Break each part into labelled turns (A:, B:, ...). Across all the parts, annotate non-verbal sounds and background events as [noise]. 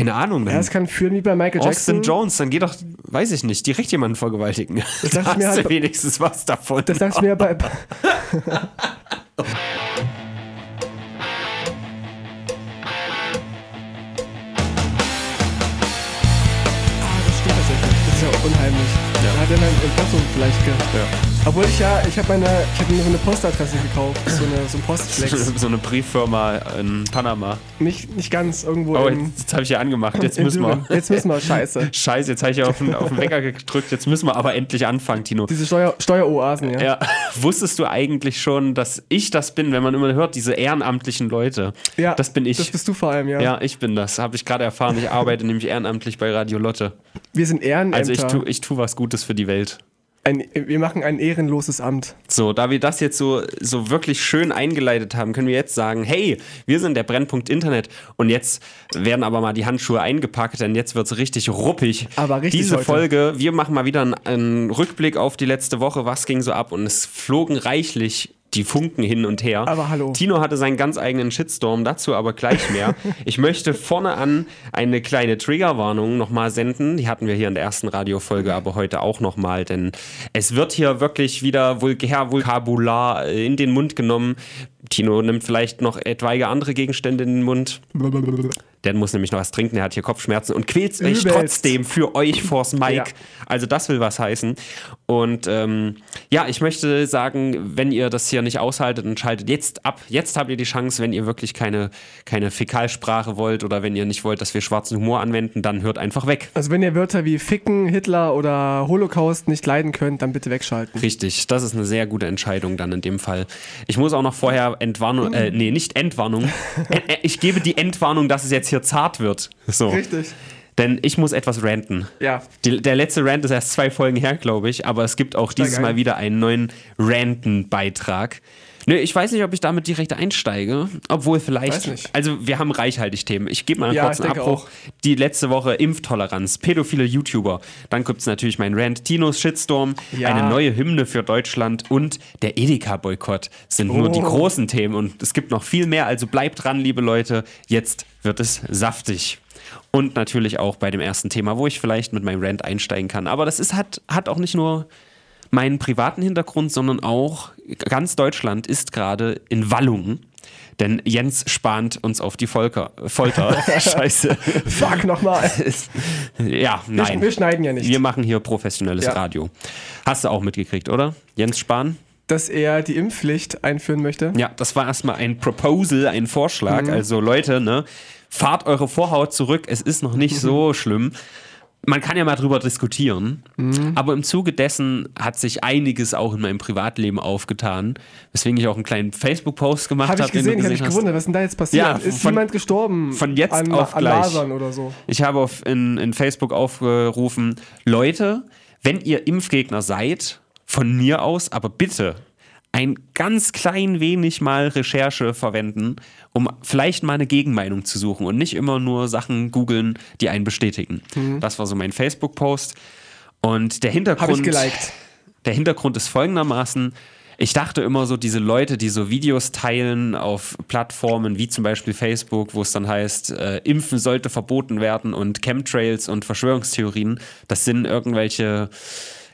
A: Keine Ahnung.
B: Ja, es kann führen wie bei Michael Jackson.
A: Austin Jones, dann geh doch, weiß ich nicht, direkt jemanden vergewaltigen.
B: Das
A: da
B: ich mir
A: hast
B: halt-
A: du wenigstens was davon.
B: Das dachte ich mir bei. [laughs] [laughs] Er mein Impressum vielleicht ge
A: Ja.
B: Obwohl ich ja, ich habe meine, ich habe mir so eine Postadresse gekauft, so, eine, so ein Postflex. [laughs]
A: so eine Brieffirma in Panama.
B: nicht, nicht ganz irgendwo
A: Oh,
B: im,
A: jetzt, jetzt habe ich ja angemacht. Jetzt
B: in
A: müssen wir.
B: Düren. Jetzt müssen wir, scheiße. [laughs]
A: Scheiße, jetzt habe ich ja auf den, auf den Wecker gedrückt. Jetzt müssen wir aber endlich anfangen, Tino.
B: Diese Steuer, Steueroasen, ja.
A: Ja, [laughs] wusstest du eigentlich schon, dass ich das bin, wenn man immer hört, diese ehrenamtlichen Leute?
B: Ja,
A: Das bin ich.
B: Das bist du vor allem, ja.
A: ja, ich bin das. Habe ich gerade erfahren. Ich arbeite nämlich ehrenamtlich bei Radio Lotte.
B: Wir sind Ehrenämter.
A: Also ich tue ich tu was Gutes für die Welt.
B: ein, wir machen ein ehrenloses Amt.
A: So, da wir das jetzt so, so wirklich schön eingeleitet haben, können wir jetzt sagen, hey, wir sind der Brennpunkt Internet und jetzt werden aber mal die Handschuhe eingepackt, denn jetzt wird es richtig ruppig.
B: Aber richtig
A: Diese
B: heute.
A: Folge, wir machen mal wieder einen, einen Rückblick auf die letzte Woche, was ging so ab und es flogen reichlich die Funken hin und her.
B: Aber hallo.
A: Tino hatte seinen ganz eigenen Shitstorm, dazu aber gleich mehr. [laughs] ich möchte vorne an eine kleine Triggerwarnung nochmal senden. Die hatten wir hier in der ersten Radiofolge, aber heute auch nochmal, denn es wird hier wirklich wieder vulgär Vokabular in den Mund genommen. Tino nimmt vielleicht noch etwaige andere Gegenstände in den Mund. Der muss nämlich noch was trinken, er hat hier Kopfschmerzen und quält sich trotzdem für euch [laughs] vors Mic.
B: Ja.
A: Also das will was heißen. Und ähm, ja, ich möchte sagen, wenn ihr das hier nicht aushaltet, dann schaltet jetzt ab. Jetzt habt ihr die Chance, wenn ihr wirklich keine, keine Fäkalsprache wollt oder wenn ihr nicht wollt, dass wir schwarzen Humor anwenden, dann hört einfach weg.
B: Also wenn ihr Wörter wie Ficken, Hitler oder Holocaust nicht leiden könnt, dann bitte wegschalten.
A: Richtig, das ist eine sehr gute Entscheidung dann in dem Fall. Ich muss auch noch vorher Entwarnung, äh, nee, nicht Entwarnung. [laughs] Äh, äh, ich gebe die Entwarnung, dass es jetzt hier zart wird. So.
B: Richtig.
A: Denn ich muss etwas ranten.
B: Ja.
A: Die, der letzte Rant ist erst zwei Folgen her, glaube ich, aber es gibt auch dieses. Mal wieder einen neuen Ranten-Beitrag. Nö, ich weiß nicht, ob ich damit direkt einsteige, obwohl vielleicht.
B: Weiß nicht.
A: Also, wir haben reichhaltig Themen. Ich gebe mal einen
B: Ja,
A: kurzen Abbruch.
B: auch.
A: Die letzte Woche Impftoleranz, pädophile YouTuber. Dann gibt es natürlich mein Rant, Tinos Shitstorm,
B: Ja.
A: eine neue Hymne für Deutschland und der Edeka-Boykott sind nur die
B: Oh.
A: großen Themen. Und es gibt noch viel mehr, also bleibt dran, liebe Leute. Jetzt wird es saftig. Und natürlich auch bei dem ersten Thema, wo ich vielleicht mit meinem Rant einsteigen kann. Aber das ist, hat, hat auch nicht nur meinen privaten Hintergrund, sondern auch ganz Deutschland ist gerade in Wallung. Denn Jens spannt uns auf die Volker, Folter. [laughs] Scheiße.
B: Fuck nochmal.
A: ja,
B: Wir,
A: nein.
B: wir schneiden ja nicht.
A: Wir machen hier professionelles
B: Ja.
A: Radio. Hast du auch mitgekriegt, oder? Jens Spahn?
B: Dass er die Impfpflicht einführen möchte.
A: Ja, das war erstmal ein Proposal, ein Vorschlag. Also Leute, ne, fahrt eure Vorhaut zurück, es ist noch nicht [laughs] so schlimm. Man kann ja mal drüber diskutieren, aber im Zuge dessen hat sich einiges auch in meinem Privatleben aufgetan, weswegen ich auch einen kleinen Facebook-Post gemacht habe.
B: Habe ich gesehen, ich habe mich gewundert, was ist denn da jetzt passiert?
A: Ja,
B: ist
A: von-
B: jemand gestorben?
A: von jetzt
B: an,
A: auf
B: an
A: gleich.
B: Lasern oder so?
A: Ich habe auf, in, in Facebook aufgerufen, Leute, wenn ihr Impfgegner seid, von mir aus, aber bitte ein ganz klein wenig mal Recherche verwenden, um vielleicht mal eine Gegenmeinung zu suchen und nicht immer nur Sachen googeln, die einen bestätigen. Das war so mein Facebook-Post. Und der Hintergrund. Der Hintergrund ist folgendermaßen. Ich dachte immer so, diese Leute, die so Videos teilen auf Plattformen wie zum Beispiel Facebook, wo es dann heißt, äh, Impfen sollte verboten werden und Chemtrails und Verschwörungstheorien, das sind irgendwelche,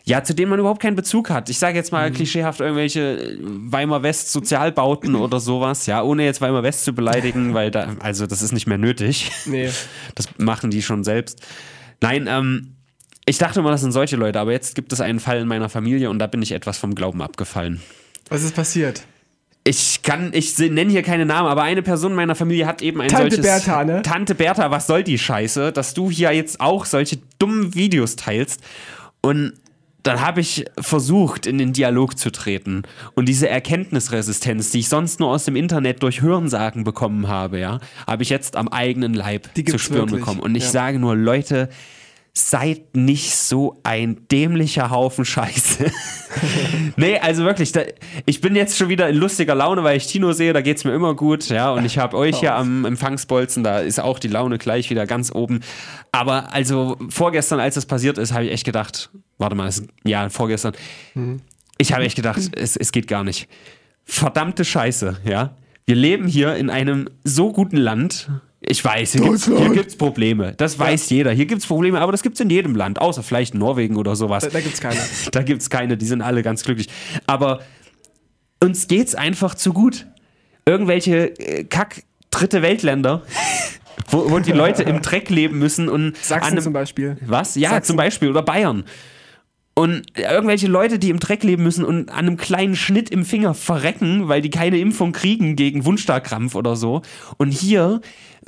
A: ja, zu denen man überhaupt keinen Bezug hat. Ich sage jetzt mal klischeehaft irgendwelche äh, Weimar West Sozialbauten [clears throat] oder sowas, ja, ohne jetzt Weimar West zu beleidigen, [laughs] weil da, also das ist nicht mehr nötig.
B: Nee. [laughs]
A: Das machen die schon selbst. Nein, ähm, ich dachte immer, das sind solche Leute, aber jetzt gibt es einen Fall in meiner Familie und da bin ich etwas vom Glauben abgefallen.
B: Was ist passiert?
A: Ich kann, ich nenne hier keine Namen, aber eine Person meiner Familie hat eben ein
B: Tante
A: solches.
B: Bertha, ne?
A: Tante Bertha, was soll die Scheiße, dass du hier jetzt auch solche dummen Videos teilst? Und dann habe ich versucht, in den Dialog zu treten. Und diese Erkenntnisresistenz, die ich sonst nur aus dem Internet durch Hörensagen bekommen habe, ja, habe ich jetzt am eigenen Leib zu spüren
B: wirklich,
A: bekommen. Und ich
B: ja.
A: sage nur, Leute, seid nicht so ein dämlicher Haufen Scheiße. [laughs] nee, also wirklich, da, ich bin jetzt schon wieder in lustiger Laune, weil ich Tino sehe, da geht es mir immer gut, ja, und ich habe euch hier am Empfangsbolzen, da ist auch die Laune gleich wieder ganz oben. Aber also vorgestern, als das passiert ist, habe ich echt gedacht, warte mal, es- ja, vorgestern, ich habe echt gedacht, es, es geht gar nicht. Verdammte Scheiße, ja. Wir leben hier in einem so guten Land, Ich weiß, hier gibt's, hier gibt's Probleme. Das weiß jeder. Hier gibt's Probleme, aber das gibt's in jedem Land, außer vielleicht Norwegen oder sowas.
B: Da, da gibt's keine. [laughs]
A: Da gibt's keine, die sind alle ganz glücklich. Aber uns geht's einfach zu gut. Irgendwelche äh, Kack dritte Weltländer, wo, wo die Leute im Dreck leben müssen und
B: Sachsen
A: einem,
B: zum Beispiel.
A: was? Ja,
B: Sachsen.
A: zum Beispiel. Oder Bayern. Und irgendwelche Leute, die im Dreck leben müssen und an einem kleinen Schnitt im Finger verrecken, weil die keine Impfung kriegen gegen Wundstarkrampf oder so. Und hier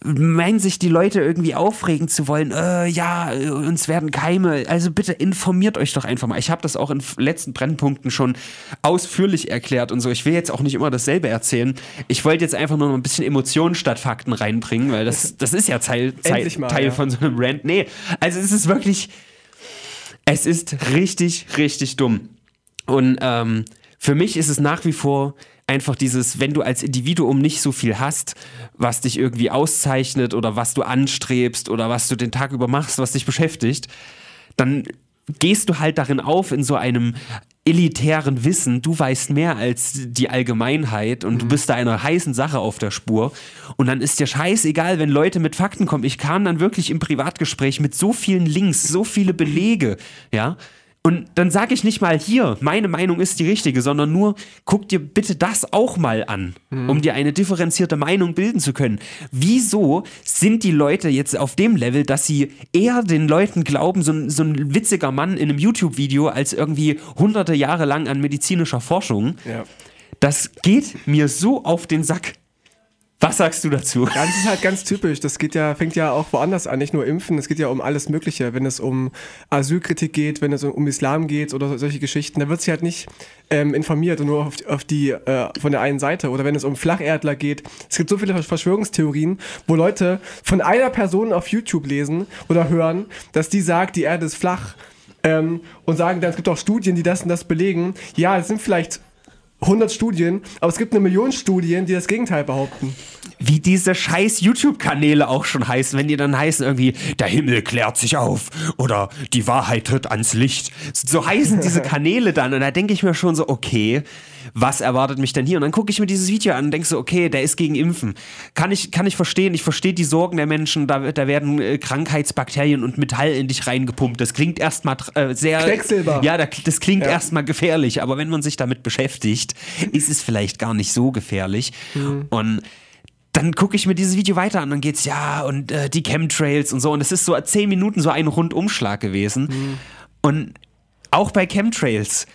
A: meinen sich die Leute irgendwie aufregen zu wollen, äh, ja, äh, uns werden Keime. Also bitte informiert euch doch einfach mal. Ich habe das auch in letzten Brennpunkten schon ausführlich erklärt und so. Ich will jetzt auch nicht immer dasselbe erzählen. Ich wollte jetzt einfach nur noch ein bisschen Emotionen statt Fakten reinbringen, weil das, [laughs] das ist ja Teil, Teil,
B: mal,
A: Teil
B: ja.
A: von so einem Rant. Nee, also es ist wirklich, es ist richtig, richtig dumm. Und ähm, für mich ist es nach wie vor einfach dieses, wenn du als Individuum nicht so viel hast, was dich irgendwie auszeichnet oder was du anstrebst oder was du den Tag über machst, was dich beschäftigt, dann gehst du halt darin auf in so einem elitären Wissen, du weißt mehr als die Allgemeinheit und du bist da einer heißen Sache auf der Spur. Und dann ist dir scheißegal, wenn Leute mit Fakten kommen. Ich kam dann wirklich im Privatgespräch mit so vielen Links, so viele Belege, ja, und dann sage ich nicht mal hier, meine Meinung ist die richtige, sondern nur, guck dir bitte das auch mal an, um dir eine differenzierte Meinung bilden zu können. Wieso sind die Leute jetzt auf dem Level, dass sie eher den Leuten glauben, so ein, so ein witziger Mann in einem YouTube-Video, als irgendwie hunderte Jahre lang an medizinischer Forschung?
B: Ja.
A: Das geht mir so auf den Sack. Was sagst du dazu?
B: Das ist halt ganz typisch. Das geht ja, fängt ja auch woanders an, nicht nur Impfen, es geht ja um alles Mögliche. Wenn es um Asylkritik geht, wenn es um Islam geht oder solche Geschichten, da wird sich halt nicht ähm, informiert und nur auf, auf die äh, von der einen Seite. Oder wenn es um Flacherdler geht. Es gibt so viele Verschwörungstheorien, wo Leute von einer Person auf YouTube lesen oder hören, dass die sagt, die Erde ist flach. Ähm, und sagen dann, es gibt auch Studien, die das und das belegen. Ja, es sind vielleicht 100 Studien, aber es gibt eine Million Studien, die das Gegenteil behaupten.
A: wie diese scheiß YouTube-Kanäle auch schon heißen, wenn die dann heißen irgendwie, der Himmel klärt sich auf oder die Wahrheit tritt ans Licht. So heißen diese [laughs] Kanäle dann und da denke ich mir schon so, okay, was erwartet mich denn hier? Und dann gucke ich mir dieses Video an und denke so, okay, der ist gegen Impfen. Kann ich, kann ich verstehen, ich verstehe die Sorgen der Menschen, da, da werden äh, Krankheitsbakterien und Metall in dich reingepumpt. Das klingt erstmal äh, sehr...
B: Quecksilber.
A: Ja, da- das klingt
B: Ja.
A: erstmal gefährlich, aber wenn man sich damit beschäftigt, ist es vielleicht gar nicht so gefährlich. Und dann gucke ich mir dieses Video weiter an, dann geht's ja und äh, die Chemtrails und so und es ist so zehn Minuten so ein Rundumschlag gewesen. Und auch bei Chemtrails,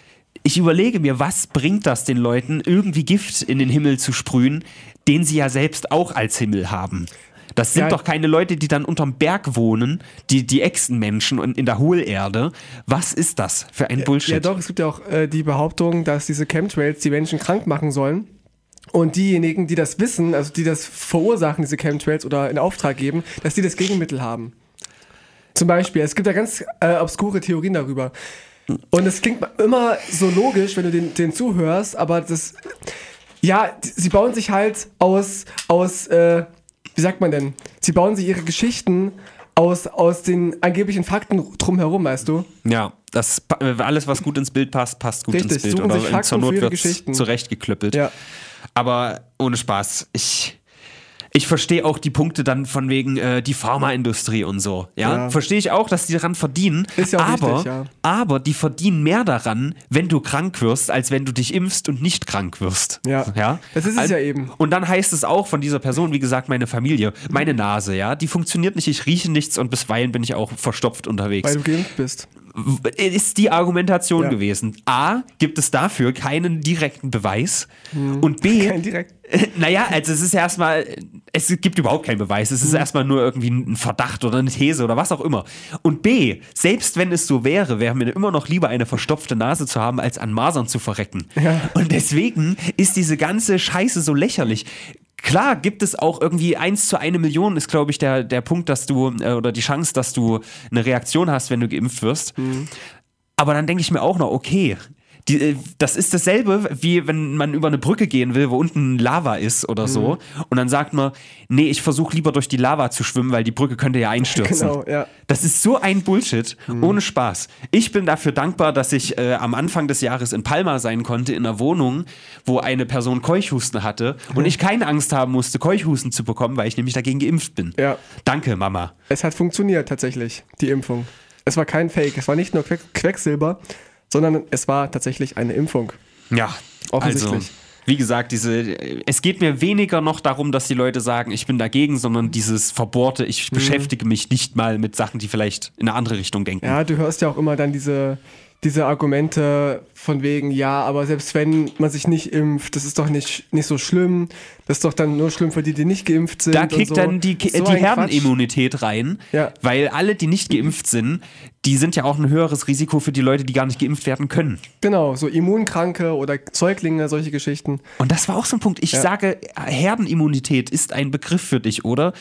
A: ich überlege mir, was bringt das den Leuten, irgendwie Gift in den Himmel zu sprühen, den sie ja selbst auch als Himmel haben. Das sind
B: Ja.
A: doch keine Leute, die dann unterm Berg wohnen, die, die Echsenmenschen und in der Hohlerde. Was ist das für ein Bullshit?
B: Ja, doch, es gibt ja auch äh, die Behauptung, dass diese Chemtrails die Menschen krank machen sollen. Und diejenigen, die das wissen, also die das verursachen, diese Chemtrails oder in Auftrag geben, dass die das Gegenmittel haben. Zum Beispiel, es gibt ja ganz äh, obskure Theorien darüber. Und es klingt immer so logisch, wenn du den, den zuhörst, aber das, ja, sie bauen sich halt aus, aus, äh, wie sagt man denn? Sie bauen sich ihre Geschichten aus, aus den angeblichen Fakten drumherum, weißt du?
A: Ja, das, alles, was gut ins Bild passt, passt gut
B: Richtig,
A: ins Bild. Oder zur Not wird zurechtgeklüppelt.
B: Ja.
A: Aber ohne Spaß. Ich, ich verstehe auch die Punkte dann von wegen äh, die Pharmaindustrie und so. Ja,
B: Ja.
A: verstehe ich auch, dass die daran verdienen.
B: Ist ja auch
A: aber,
B: wichtig, ja.
A: aber die verdienen mehr daran, wenn du krank wirst, als wenn du dich impfst und nicht krank wirst.
B: Ja.
A: ja?
B: Das ist es
A: Al-
B: ja eben.
A: Und dann heißt es auch von dieser Person, wie gesagt, meine Familie, meine Nase, ja, die funktioniert nicht, ich rieche nichts und bisweilen bin ich auch verstopft unterwegs
B: Weil du geimpft bist.
A: Ist die Argumentation
B: Ja.
A: gewesen. A, gibt es dafür keinen direkten Beweis und B,
B: Kein direkt. [laughs]
A: naja, also es ist erstmal, es gibt überhaupt keinen Beweis, es ist erstmal nur irgendwie ein Verdacht oder eine These oder was auch immer. Und B, selbst wenn es so wäre, wäre mir immer noch lieber eine verstopfte Nase zu haben, als an Masern zu verrecken.
B: Ja.
A: Und deswegen ist diese ganze Scheiße so lächerlich. Klar gibt es auch irgendwie eins zu eine Million ist, glaube ich, der, der Punkt, dass du, äh, oder die Chance, dass du eine Reaktion hast, wenn du geimpft wirst. Aber dann denke ich mir auch noch, okay, Die, äh, das ist dasselbe, wie wenn man über eine Brücke gehen will, wo unten Lava ist oder so.
B: Mhm.
A: Und dann sagt man, nee, ich versuche lieber durch die Lava zu schwimmen, weil die Brücke könnte ja einstürzen.
B: Genau, ja.
A: Das ist so ein Bullshit, ohne Spaß. Ich bin dafür dankbar, dass ich äh, am Anfang des Jahres in Palma sein konnte, in einer Wohnung, wo eine Person Keuchhusten hatte und ich keine Angst haben musste, Keuchhusten zu bekommen, weil ich nämlich dagegen geimpft bin.
B: Ja.
A: Danke, Mama.
B: Es hat funktioniert tatsächlich, die Impfung. Es war kein Fake, es war nicht nur Queck Quecksilber, sondern es war tatsächlich eine Impfung.
A: Ja,
B: Offensichtlich.
A: Also, wie gesagt, diese, es geht mir weniger noch darum, dass die Leute sagen, ich bin dagegen, sondern dieses Verbohrte, ich
B: Mhm.
A: beschäftige mich nicht mal mit Sachen, die vielleicht in eine andere Richtung denken.
B: Ja, du hörst ja auch immer dann diese, diese Argumente von wegen, ja, aber selbst wenn man sich nicht impft, das ist doch nicht, nicht so schlimm. Das ist doch dann nur schlimm für die, die nicht geimpft sind.
A: Da kickt
B: so.
A: dann die,
B: So
A: die. Herdenimmunität rein,
B: Ja.
A: weil alle, die nicht geimpft sind, die sind ja auch ein höheres Risiko für die Leute, die gar nicht geimpft werden können.
B: Genau, so Immunkranke oder Säuglinge, solche Geschichten.
A: Und das war auch so ein Punkt. Ich sage, Herdenimmunität ist ein Begriff für dich, oder?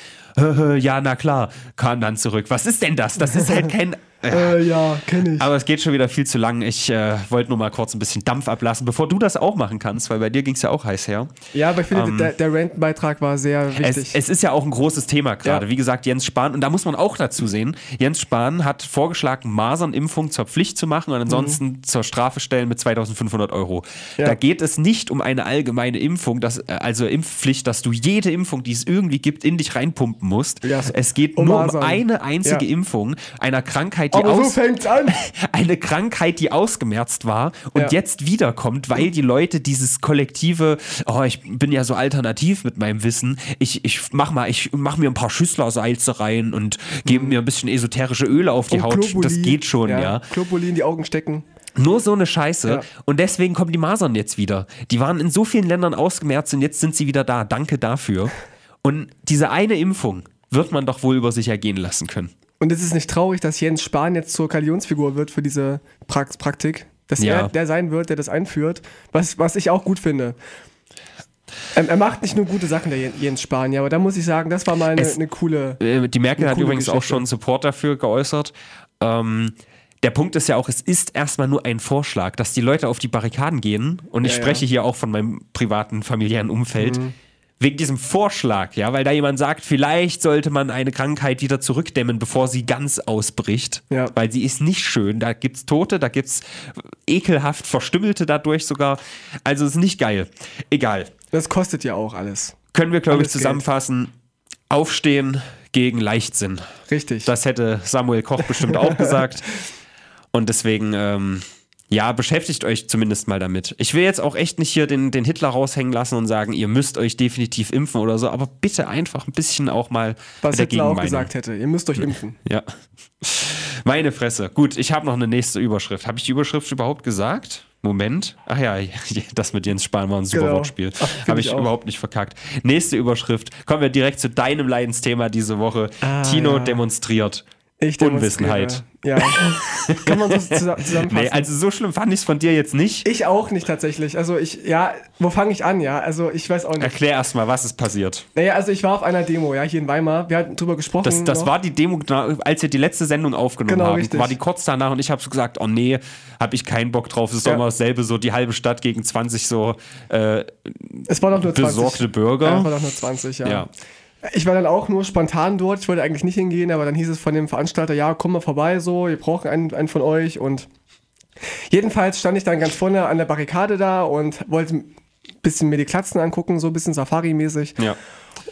A: Ja, na klar, kam dann zurück. Was ist denn das? Das ist halt kein. [laughs]
B: Äh, ja, kenne ich.
A: Aber es geht schon wieder viel zu lang. Ich äh, wollte nur mal kurz ein bisschen Dampf ablassen, bevor du das auch machen kannst, weil bei dir ging es ja auch heiß her.
B: Ja, aber ich finde, der, der Rentenbeitrag war sehr
A: Ähm, Es,
B: wichtig.
A: es ist ja auch ein großes Thema gerade.
B: Ja.
A: Wie gesagt, Jens Spahn, und da muss man auch dazu sehen, Jens Spahn hat vorgeschlagen, Masernimpfung zur Pflicht zu machen und ansonsten zur Strafe stellen mit 2500 Euro.
B: Mhm. Ja.
A: Da geht es nicht um eine allgemeine Impfung, dass, also Impfpflicht, dass du jede Impfung, die es irgendwie gibt, in dich reinpumpen musst.
B: Ja,
A: es geht
B: um
A: nur um
B: Masern.
A: eine einzige. Impfung einer Krankheit, die
B: aber so
A: aus
B: fängt's an. [laughs]
A: eine Krankheit, die ausgemerzt war und
B: Ja.
A: jetzt wiederkommt, weil die Leute dieses kollektive, oh, ich bin ja so alternativ mit meinem Wissen, ich, ich mach mal, ich mach mir ein paar Schüsslersalze rein und gebe mir ein bisschen esoterische Öle auf die
B: Und
A: Haut.
B: Globuli.
A: Das geht schon, ja.
B: Globuli in die Augen stecken.
A: Nur so eine Scheiße.
B: Ja.
A: Und deswegen kommen die Masern jetzt wieder. Die waren in so vielen Ländern ausgemerzt und jetzt sind sie wieder da. Danke dafür. Und diese eine Impfung wird man doch wohl über sich ergehen lassen können.
B: Und es ist nicht traurig, dass Jens Spahn jetzt zur Galionsfigur wird für diese Prax Praktik. Dass
A: Ja.
B: er der sein wird, der das einführt. Was, was ich auch gut finde. Ähm, er macht nicht nur gute Sachen, der Jen- Jens Spahn, ja, aber da muss ich sagen, das war mal eine,
A: Es-
B: eine coole.
A: Äh, Die Merkel hat übrigens auch
B: Geschichte.
A: schon Support dafür geäußert. Ähm, der Punkt ist ja auch, es ist erstmal nur ein Vorschlag, dass die Leute auf die Barrikaden gehen. Und ich
B: Ja, ja.
A: spreche hier auch von meinem privaten, familiären Umfeld.
B: Mhm.
A: Wegen diesem Vorschlag, ja, weil da jemand sagt, vielleicht sollte man eine Krankheit wieder zurückdämmen, bevor sie ganz ausbricht.
B: Ja.
A: Weil sie ist nicht schön. Da gibt's Tote, da gibt's ekelhaft Verstümmelte dadurch sogar. Also ist nicht geil. Egal.
B: Das kostet ja auch alles.
A: Können wir, glaube ich,
B: Alles Geld.
A: zusammenfassen. Aufstehen gegen Leichtsinn.
B: Richtig.
A: Das hätte Samuel Koch bestimmt auch [laughs] gesagt. Und deswegen, ähm, ja, beschäftigt euch zumindest mal damit. Ich will jetzt auch echt nicht hier den, den Hitler raushängen lassen und sagen, ihr müsst euch definitiv impfen oder so, aber bitte einfach ein bisschen auch mal
B: was Hitler auch gesagt hätte. Ihr müsst euch impfen. [laughs]
A: Ja. Meine Fresse. Gut, ich habe noch eine nächste Überschrift. Habe ich die Überschrift überhaupt gesagt? Moment. Ach ja, [laughs] das mit Jens Spahn war ein super
B: Genau.
A: Wortspiel. Habe
B: ich
A: ich überhaupt nicht verkackt. Nächste Überschrift. Kommen wir direkt zu deinem Leidensthema diese Woche.
B: Ah,
A: Tino
B: ja.
A: demonstriert.
B: Ich
A: Unwissenheit.
B: Ja. [laughs] Kann man so zusa- zusammenfassen.
A: Nee, also so schlimm fand ich es von dir jetzt nicht.
B: ich auch nicht tatsächlich. Also ich, ja, wo fange ich an, ja? Also ich weiß auch nicht.
A: Erklär erst mal, was ist passiert.
B: Naja, also ich war auf einer Demo, ja, hier in Weimar. Wir hatten drüber gesprochen.
A: Das, das
B: noch.
A: war die Demo, als wir die letzte Sendung aufgenommen
B: Genau,
A: haben.
B: richtig.
A: War die kurz danach und ich habe so gesagt, oh nee, habe ich keinen Bock drauf. Es ist
B: Ja.
A: doch immer dasselbe, so die halbe Stadt gegen 20 so äh,
B: es war doch nur 20.
A: besorgte Bürger.
B: Ja, es war doch nur 20, ja.
A: Ja.
B: Ich war dann auch nur spontan dort. Ich wollte eigentlich nicht hingehen, aber dann hieß es von dem Veranstalter, ja, komm mal vorbei, so, wir brauchen einen, einen von euch. Und jedenfalls stand ich dann ganz vorne an der Barrikade da und wollte ein bisschen mir die Klatzen angucken, so ein bisschen Safari-mäßig.
A: Ja.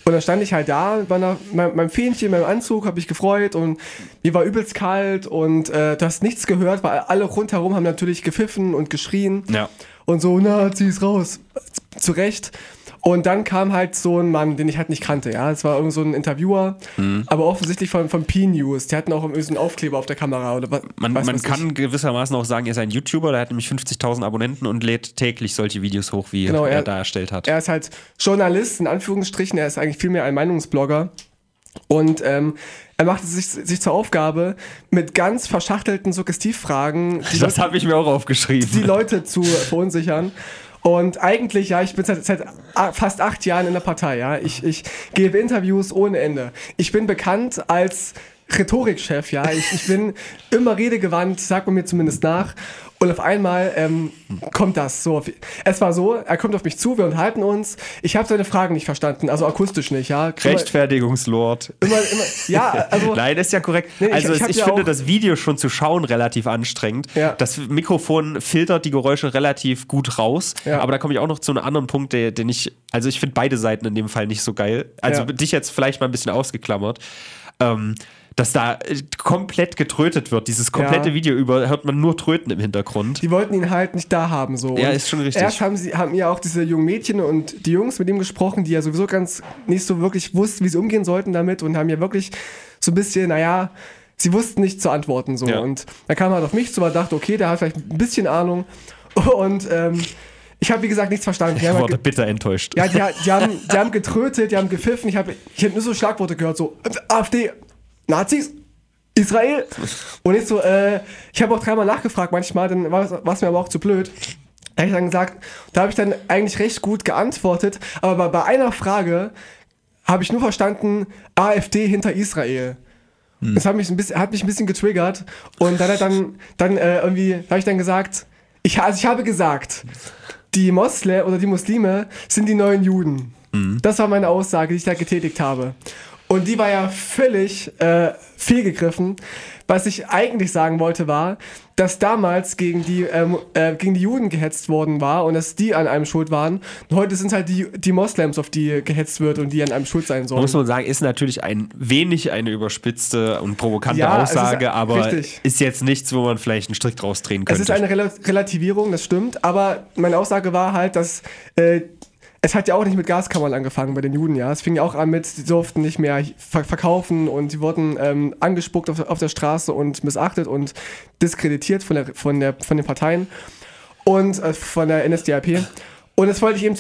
B: Und dann stand ich halt da, bei einer, mein, meinem Fähnchen, meinem Anzug, habe ich gefreut und mir war übelst kalt und äh, du hast nichts gehört, weil alle rundherum haben natürlich gepfiffen und geschrien
A: Ja.
B: und so, na, zieh's raus. Zu Recht. Und dann kam halt so ein Mann, den ich halt nicht kannte, ja. Es war irgend so ein Interviewer,
A: Mhm.
B: aber offensichtlich von, von P-News. Die hatten auch irgendwie so einen Aufkleber auf der Kamera oder was.
A: Man,
B: weiß
A: man
B: was
A: kann
B: ich.
A: gewissermaßen auch sagen, er ist ein YouTuber, der hat nämlich 50.000 Abonnenten und lädt täglich solche Videos hoch, wie
B: Genau,
A: er,
B: er-
A: da erstellt hat.
B: Er ist halt Journalist, in Anführungsstrichen. Er ist eigentlich vielmehr ein Meinungsblogger. Und ähm, er machte sich, sich zur Aufgabe, mit ganz verschachtelten Suggestivfragen
A: das habe ich mir auch aufgeschrieben.
B: die Leute zu verunsichern. [laughs] Und eigentlich, ja, ich bin seit, seit fast acht Jahren in der Partei, ja. Ich, ich gebe Interviews ohne Ende. Ich bin bekannt als Rhetorikchef, ja. Ich, ich bin immer redegewandt, sagt man mir zumindest nach. Und auf einmal ähm, kommt das so. Es war so, er kommt auf mich zu, wir unterhalten uns. Ich habe seine Fragen nicht verstanden, also akustisch nicht, ja.
A: Rechtfertigungslord.
B: Immer, immer, ja, also. [laughs]
A: Nein, das ist ja korrekt.
B: Nee, ich-
A: also
B: ich
A: ich,
B: hab ja
A: finde das Video schon zu schauen relativ anstrengend.
B: Ja.
A: Das Mikrofon filtert die Geräusche relativ gut raus.
B: Ja.
A: Aber da komme ich auch noch zu einem anderen Punkt, der, den ich, also ich finde beide Seiten in dem Fall nicht so geil. Also dich jetzt vielleicht mal ein bisschen ausgeklammert. Ähm, dass da äh, komplett getrötet wird. Dieses komplette
B: Ja.
A: Video über hört man nur Tröten im Hintergrund.
B: Die wollten ihn halt nicht da haben, so.
A: Ja,
B: Und
A: ist schon richtig.
B: Erst haben sie, haben ja auch diese jungen Mädchen und die Jungs mit ihm gesprochen, die ja sowieso ganz nicht so wirklich wussten, wie sie umgehen sollten damit und haben ja wirklich so ein bisschen, naja, sie wussten nicht zu antworten, so.
A: Ja.
B: Und dann kam er halt auf mich zu, und dachte, okay, der hat vielleicht ein bisschen Ahnung [laughs] und, ähm, ich habe, wie gesagt, nichts verstanden. Die
A: Ich
B: haben halt
A: wurde bitter enttäuscht.
B: ja, die, [laughs] die, haben, die haben getrötet, die haben gepfiffen. Ich habe ich hab nur so Schlagworte gehört, so AfD, Nazis, Israel. Und ich so, äh, ich habe auch dreimal nachgefragt manchmal, dann war es mir aber auch zu blöd. Da habe ich dann gesagt, da habe ich dann eigentlich recht gut geantwortet, aber bei, bei einer Frage habe ich nur verstanden, AfD hinter Israel. Das hat mich, ein bisschen, hat mich ein bisschen getriggert und dann hat dann, dann äh, irgendwie, habe ich dann gesagt, ich, also ich habe gesagt, die Moslem oder die Muslime sind die neuen Juden. Das war meine Aussage, die ich da getätigt habe. Und die war ja völlig äh, fehlgegriffen. Was ich eigentlich sagen wollte war, dass damals gegen die, ähm, äh, gegen die Juden gehetzt worden war und dass die an einem schuld waren. Und heute sind es halt die, die Moslems, auf die gehetzt wird und die an einem schuld sein sollen.
A: Muss man sagen, ist natürlich ein wenig eine überspitzte und provokante
B: Ja, es ist-
A: Aussage, aber
B: richtig.
A: ist jetzt nichts, wo man vielleicht einen Strick draus drehen
B: Es
A: könnte.
B: ist eine Rel Relativierung, das stimmt, aber meine Aussage war halt, dass äh, es hat ja auch nicht mit Gaskammern angefangen bei den Juden, ja. Es fing ja auch an mit, sie durften nicht mehr ver verkaufen und sie wurden ähm, angespuckt auf, auf der Straße und missachtet und diskreditiert von, der, von, der, von den Parteien und äh, von der NSDAP. Und das wollte ich eben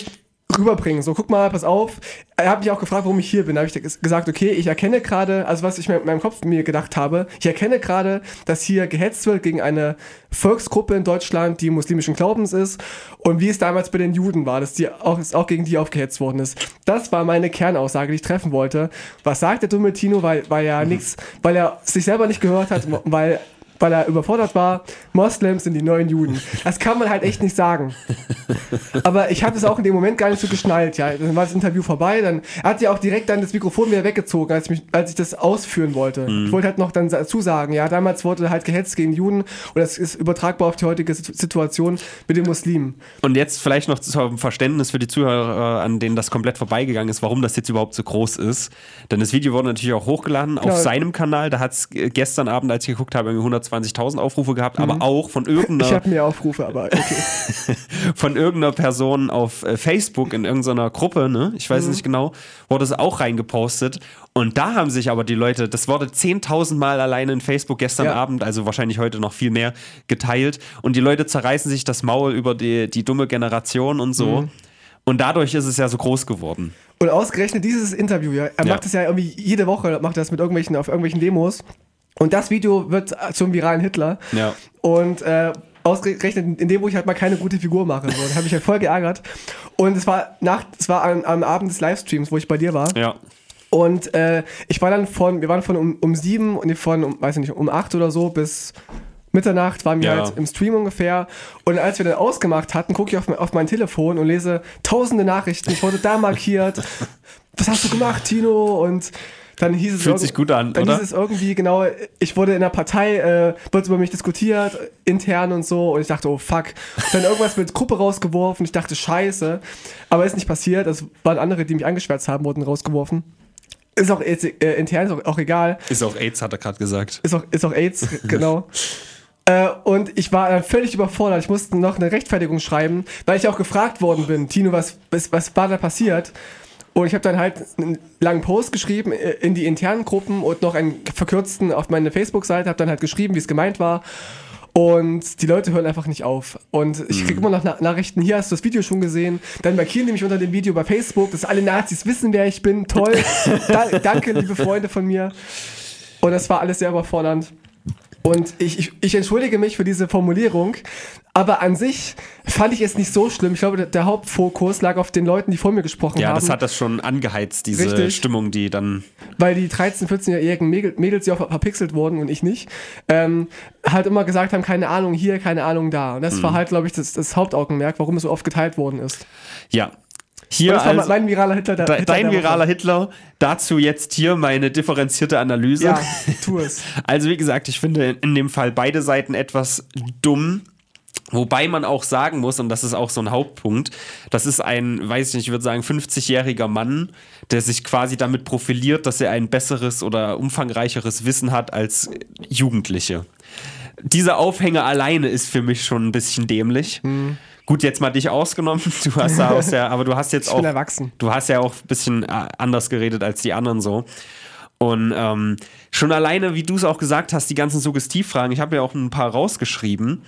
B: rüberbringen. So, guck mal, pass auf. Er hat mich auch gefragt, warum ich hier bin. Da habe ich ges- gesagt, okay, ich erkenne gerade, also was ich mir in meinem Kopf mir gedacht habe, ich erkenne gerade, dass hier gehetzt wird gegen eine Volksgruppe in Deutschland, die muslimischen Glaubens ist und wie es damals bei den Juden war, dass die auch, es auch gegen die aufgehetzt worden ist. Das war meine Kernaussage, die ich treffen wollte. Was sagt der dumme Tino, weil, weil er nichts, weil er sich selber nicht gehört hat, [laughs] weil weil er überfordert war, Moslems sind die neuen Juden. Das kann man halt echt nicht sagen. Aber ich habe es auch in dem Moment gar nicht so geschnallt. Ja, dann war das Interview vorbei. Dann er hat ja auch direkt dann das Mikrofon wieder weggezogen, als, mich, als ich das ausführen wollte. Ich wollte halt noch dann dazu sagen, ja, damals wurde halt gehetzt gegen Juden und das ist übertragbar auf die heutige Situ- Situation mit den Muslimen.
A: Und jetzt vielleicht noch zum Verständnis für die Zuhörer, an denen das komplett vorbeigegangen ist, warum das jetzt überhaupt so groß ist. Denn das Video wurde natürlich auch hochgeladen auf
B: Genau.
A: seinem Kanal. Da hat es gestern Abend, als ich geguckt habe, irgendwie 120.000 Aufrufe gehabt, aber auch von
B: Mhm. Ich
A: irgendeiner,
B: habe mehr Aufrufe, aber okay. [laughs]
A: von irgendeiner Person auf äh, Facebook in irgendeiner Gruppe, ne? ich
B: Mhm.
A: weiß nicht genau, wurde es auch reingepostet. Und da haben sich aber die Leute, das wurde 10.000 Mal alleine in Facebook gestern
B: Ja.
A: Abend, also wahrscheinlich heute noch viel mehr, geteilt. Und die Leute zerreißen sich das Maul über die, die dumme Generation und so.
B: Mhm.
A: Und dadurch ist es ja so groß geworden.
B: Und ausgerechnet dieses Interview, ja, er
A: Ja.
B: macht das ja irgendwie jede Woche, macht er das mit irgendwelchen, auf irgendwelchen Demos. Und das Video wird zum viralen Hitler.
A: Ja.
B: Und äh, ausgerechnet in dem, wo ich halt mal keine gute Figur mache. So, da habe ich halt voll geärgert. Und es war nach, es war am, am Abend des Livestreams, wo ich bei dir war.
A: Ja.
B: Und äh, ich war dann von, wir waren von um, um sieben und von, um, weiß ich nicht, um acht oder so bis Mitternacht waren wir
A: Ja.
B: halt im Stream ungefähr. Und als wir dann ausgemacht hatten, gucke ich auf, mein- auf mein Telefon und lese tausende Nachrichten. Ich wurde da markiert. Was hast du gemacht, Tino? Und dann hieß es
A: Fühlt sich gut an,
B: dann
A: oder?
B: hieß es irgendwie genau, ich wurde in der Partei, äh, wird über mich diskutiert, intern und so. Und ich dachte, oh fuck. Dann irgendwas mit Gruppe rausgeworfen. Ich dachte, scheiße. Aber ist nicht passiert. Es waren andere, die mich angeschwärzt haben, wurden rausgeworfen. Ist auch jetzt, äh, intern, ist auch, auch egal.
A: Ist auch AIDS, hat er gerade gesagt.
B: Ist auch, ist auch AIDS, [laughs] genau. Äh, und ich war dann völlig überfordert. Ich musste noch eine Rechtfertigung schreiben, weil ich auch gefragt worden bin, Tino, was, was, was war da passiert? Und ich habe dann halt einen langen Post geschrieben äh, in die internen Gruppen und noch einen verkürzten auf meine Facebook-Seite, habe dann halt geschrieben, wie es gemeint war. Und die Leute hören einfach nicht auf. Und ich kriege immer noch Na Nachrichten, hier hast du das Video schon gesehen. Dann markieren die mich unter dem Video bei Facebook, dass alle Nazis wissen, wer ich bin. Toll. [laughs] da, danke, liebe Freunde von mir. Und das war alles sehr überfordernd. Und ich, ich, ich entschuldige mich für diese Formulierung, Aber an sich fand ich es nicht so schlimm. Ich glaube, der, Hauptfokus lag auf den Leuten, die vor mir gesprochen
A: Ja,
B: haben.
A: das hat das schon angeheizt, diese
B: Richtig.
A: Stimmung, die dann.
B: weil die 13-, 14-jährigen Mädel- Mädels, die auch verpixelt wurden und ich nicht, ähm, halt immer gesagt haben, keine Ahnung hier, keine Ahnung da. Und das
A: Mhm.
B: war halt, glaube ich, das, das Hauptaugenmerk, warum es so oft geteilt worden ist.
A: Ja. Hier
B: das
A: also,
B: mein viraler Hitler. Der,
A: de,
B: Hitler
A: dein viraler Hitler. Dazu jetzt hier meine differenzierte Analyse.
B: Ja, tu es. [laughs]
A: Also wie gesagt, ich finde in dem Fall beide Seiten etwas dumm. Wobei man auch sagen muss, und das ist auch so ein Hauptpunkt, das ist ein, weiß ich nicht, ich würde sagen, 50-jähriger Mann, der sich quasi damit profiliert, dass er ein besseres oder umfangreicheres Wissen hat als Jugendliche. Dieser Aufhänger alleine ist für mich schon ein bisschen dämlich.
B: Mhm.
A: Gut, jetzt mal dich ausgenommen. [laughs] Du hast da aus der, aber du hast jetzt
B: Ich
A: auch.
B: erwachsen.
A: Du hast ja auch ein bisschen äh, anders geredet als die anderen so. Und ähm, schon alleine, wie du es auch gesagt hast, die ganzen Suggestivfragen, ich habe ja auch ein paar rausgeschrieben.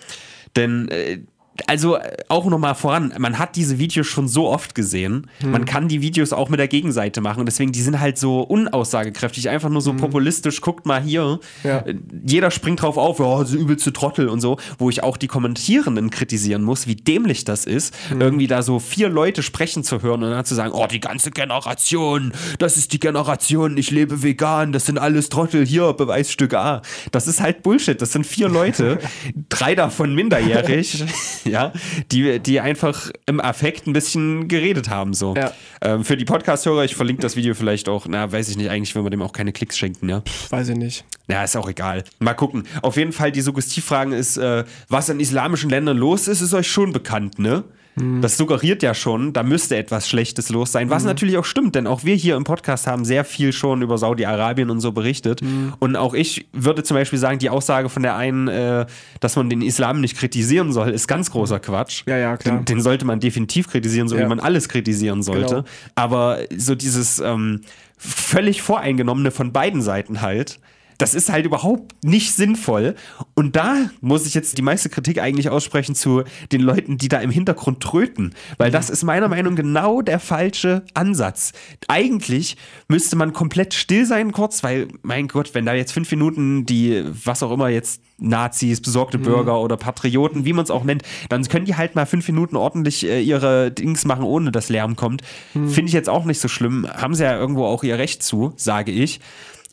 A: Denn, äh, also äh, auch nochmal voran, man hat diese Videos schon so oft gesehen. Man kann die Videos auch mit der Gegenseite machen. Und deswegen, die sind halt so unaussagekräftig, einfach nur so populistisch. Guckt mal hier.
B: Ja.
A: Äh, Jeder springt drauf auf, ja, so übelste Trottel und so. Wo ich auch die Kommentierenden kritisieren muss, wie dämlich das ist, irgendwie da so vier Leute sprechen zu hören und dann zu sagen, oh, die ganze Generation, das ist die Generation, ich lebe vegan, das sind alles Trottel, hier, Beweisstück A. Das ist halt Bullshit. Das sind vier Leute, [laughs] drei davon minderjährig, [laughs] [laughs] ja, die, die einfach im Affekt ein bisschen geredet haben, so.
B: Ja.
A: Ähm, für die Podcast-Hörer, ich verlinke das Video vielleicht auch, na, weiß ich nicht, eigentlich will man dem auch keine Klicks schenken, ja.
B: Weiß ich nicht.
A: Ja, ist auch egal. Mal gucken. Auf jeden Fall, die Suggestivfragen ist, äh, was in islamischen Ländern los ist, ist euch schon bekannt, ne? Das suggeriert ja schon, da müsste etwas Schlechtes los sein, was natürlich auch stimmt, denn auch wir hier im Podcast haben sehr viel schon über Saudi-Arabien und so berichtet. Und auch ich würde zum Beispiel sagen, die Aussage von der einen, äh, dass man den Islam nicht kritisieren soll, ist ganz großer Quatsch.
B: Ja, ja, klar.
A: Den, den sollte man definitiv kritisieren, so
B: Ja.
A: wie man alles kritisieren sollte.
B: Genau.
A: Aber so dieses ähm, völlig voreingenommene von beiden Seiten halt, das ist halt überhaupt nicht sinnvoll. Und da muss ich jetzt die meiste Kritik eigentlich aussprechen zu den Leuten, die da im Hintergrund tröten. Weil das ist meiner Meinung nach genau der falsche Ansatz. Eigentlich müsste man komplett still sein kurz, weil, mein Gott, wenn da jetzt fünf Minuten die, was auch immer jetzt, Nazis, besorgte Bürger oder Patrioten, wie man es auch nennt, dann können die halt mal fünf Minuten ordentlich äh, ihre Dings machen, ohne dass Lärm kommt. Finde ich jetzt auch nicht so schlimm. Haben sie ja irgendwo auch ihr Recht zu, sage ich.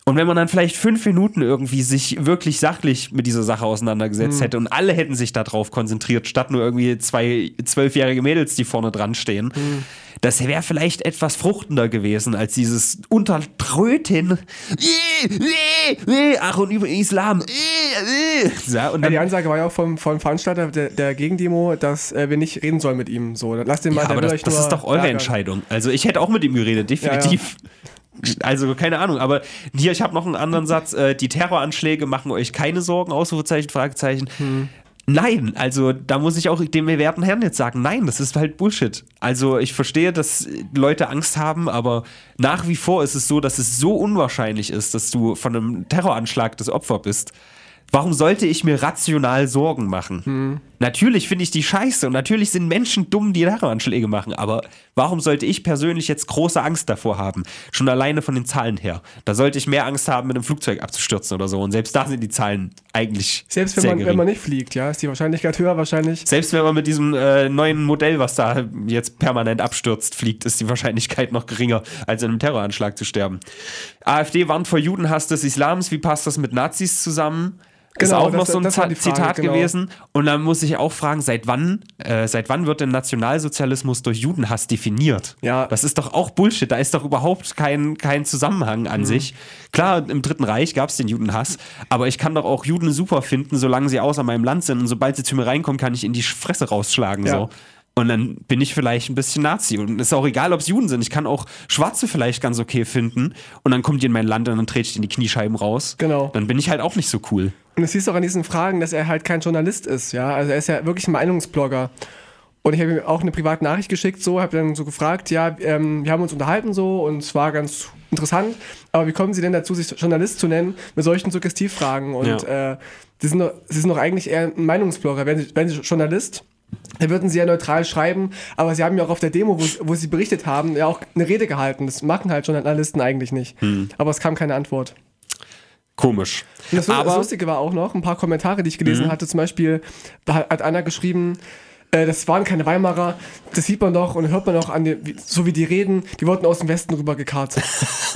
A: Und wenn man dann vielleicht fünf Minuten irgendwie sich wirklich sachlich mit dieser Sache auseinandergesetzt hätte und alle hätten sich darauf konzentriert, statt nur irgendwie zwei zwölfjährige Mädels, die vorne dran stehen, das wäre vielleicht etwas fruchtender gewesen als dieses Untertröten. Ach, und über Islam. Ja, und
B: Ja, die Ansage war ja auch vom, vom Veranstalter der, der Gegendemo, dass äh, wir nicht reden sollen mit ihm. So, lasst den mal,
A: ja, aber das, das ist doch eure. Entscheidung. Also ich hätte auch mit ihm geredet, definitiv. Also keine Ahnung, aber hier, ich habe noch einen anderen Satz. Äh, die Terroranschläge machen euch keine Sorgen, Ausrufezeichen, Fragezeichen. Nein, also da muss ich auch dem werten Herrn jetzt sagen, nein, das ist halt Bullshit. Also ich verstehe, dass Leute Angst haben, aber nach wie vor ist es so, dass es so unwahrscheinlich ist, dass du von einem Terroranschlag das Opfer bist. Warum sollte ich mir rational Sorgen machen? Natürlich finde ich die scheiße und natürlich sind Menschen dumm, die Terroranschläge machen, aber warum sollte ich persönlich jetzt große Angst davor haben? Schon alleine von den Zahlen her. Da sollte ich mehr Angst haben, mit einem Flugzeug abzustürzen oder so und selbst da sind die Zahlen eigentlich
B: Selbst wenn man,
A: gering.
B: wenn man nicht fliegt, ja, ist die Wahrscheinlichkeit höher wahrscheinlich.
A: Selbst wenn man mit diesem äh, neuen Modell, was da jetzt permanent abstürzt, fliegt, ist die Wahrscheinlichkeit noch geringer, als in einem Terroranschlag zu sterben. AfD warnt vor Judenhass des Islams. Wie passt das mit Nazis zusammen? Ist
B: Genau,
A: auch noch
B: das-
A: so ein
B: Frage,
A: Zitat
B: genau.
A: gewesen. Und dann muss ich auch fragen, seit wann, äh, seit wann wird denn Nationalsozialismus durch Judenhass definiert?
B: Ja.
A: Das ist doch auch Bullshit. Da ist doch überhaupt kein, kein Zusammenhang
B: Mhm.
A: an sich. Klar, im Dritten Reich gab es den Judenhass, aber ich kann doch auch Juden super finden, solange sie außer meinem Land sind. Und sobald sie zu mir reinkommen, kann ich in die Fresse rausschlagen.
B: Ja.
A: So. Und dann bin ich vielleicht ein bisschen Nazi. Und es ist auch egal, ob es Juden sind. Ich kann auch Schwarze vielleicht ganz okay finden. Und dann kommt die in mein Land und dann trete ich in die Kniescheiben raus.
B: Genau.
A: Dann bin ich halt auch nicht so cool.
B: Und es siehst du auch an diesen Fragen, dass er halt kein Journalist ist, ja. Also er ist ja wirklich ein Meinungsblogger. Und ich habe ihm auch eine private Nachricht geschickt, so, habe dann so gefragt, ja, ähm, wir haben uns unterhalten so und es war ganz interessant, aber wie kommen Sie denn dazu, sich Journalist zu nennen mit solchen Suggestivfragen? Und äh, Sie, sind doch, Sie sind doch eigentlich eher ein Meinungsblogger. Wenn Sie, wenn Sie Journalist, dann würden Sie ja neutral schreiben, aber Sie haben ja auch auf der Demo, wo, wo Sie berichtet haben, ja auch eine Rede gehalten. Das machen halt Journalisten eigentlich nicht. Aber es kam keine Antwort.
A: Komisch.
B: Das, das
A: Aber
B: Lustige war auch noch, ein paar Kommentare, die ich gelesen
A: Mhm.
B: hatte, zum Beispiel, da hat einer geschrieben, äh, das waren keine Weimarer, das sieht man doch und hört man auch an, den, so wie die reden, die wurden aus dem Westen rüber gekarrt. [laughs]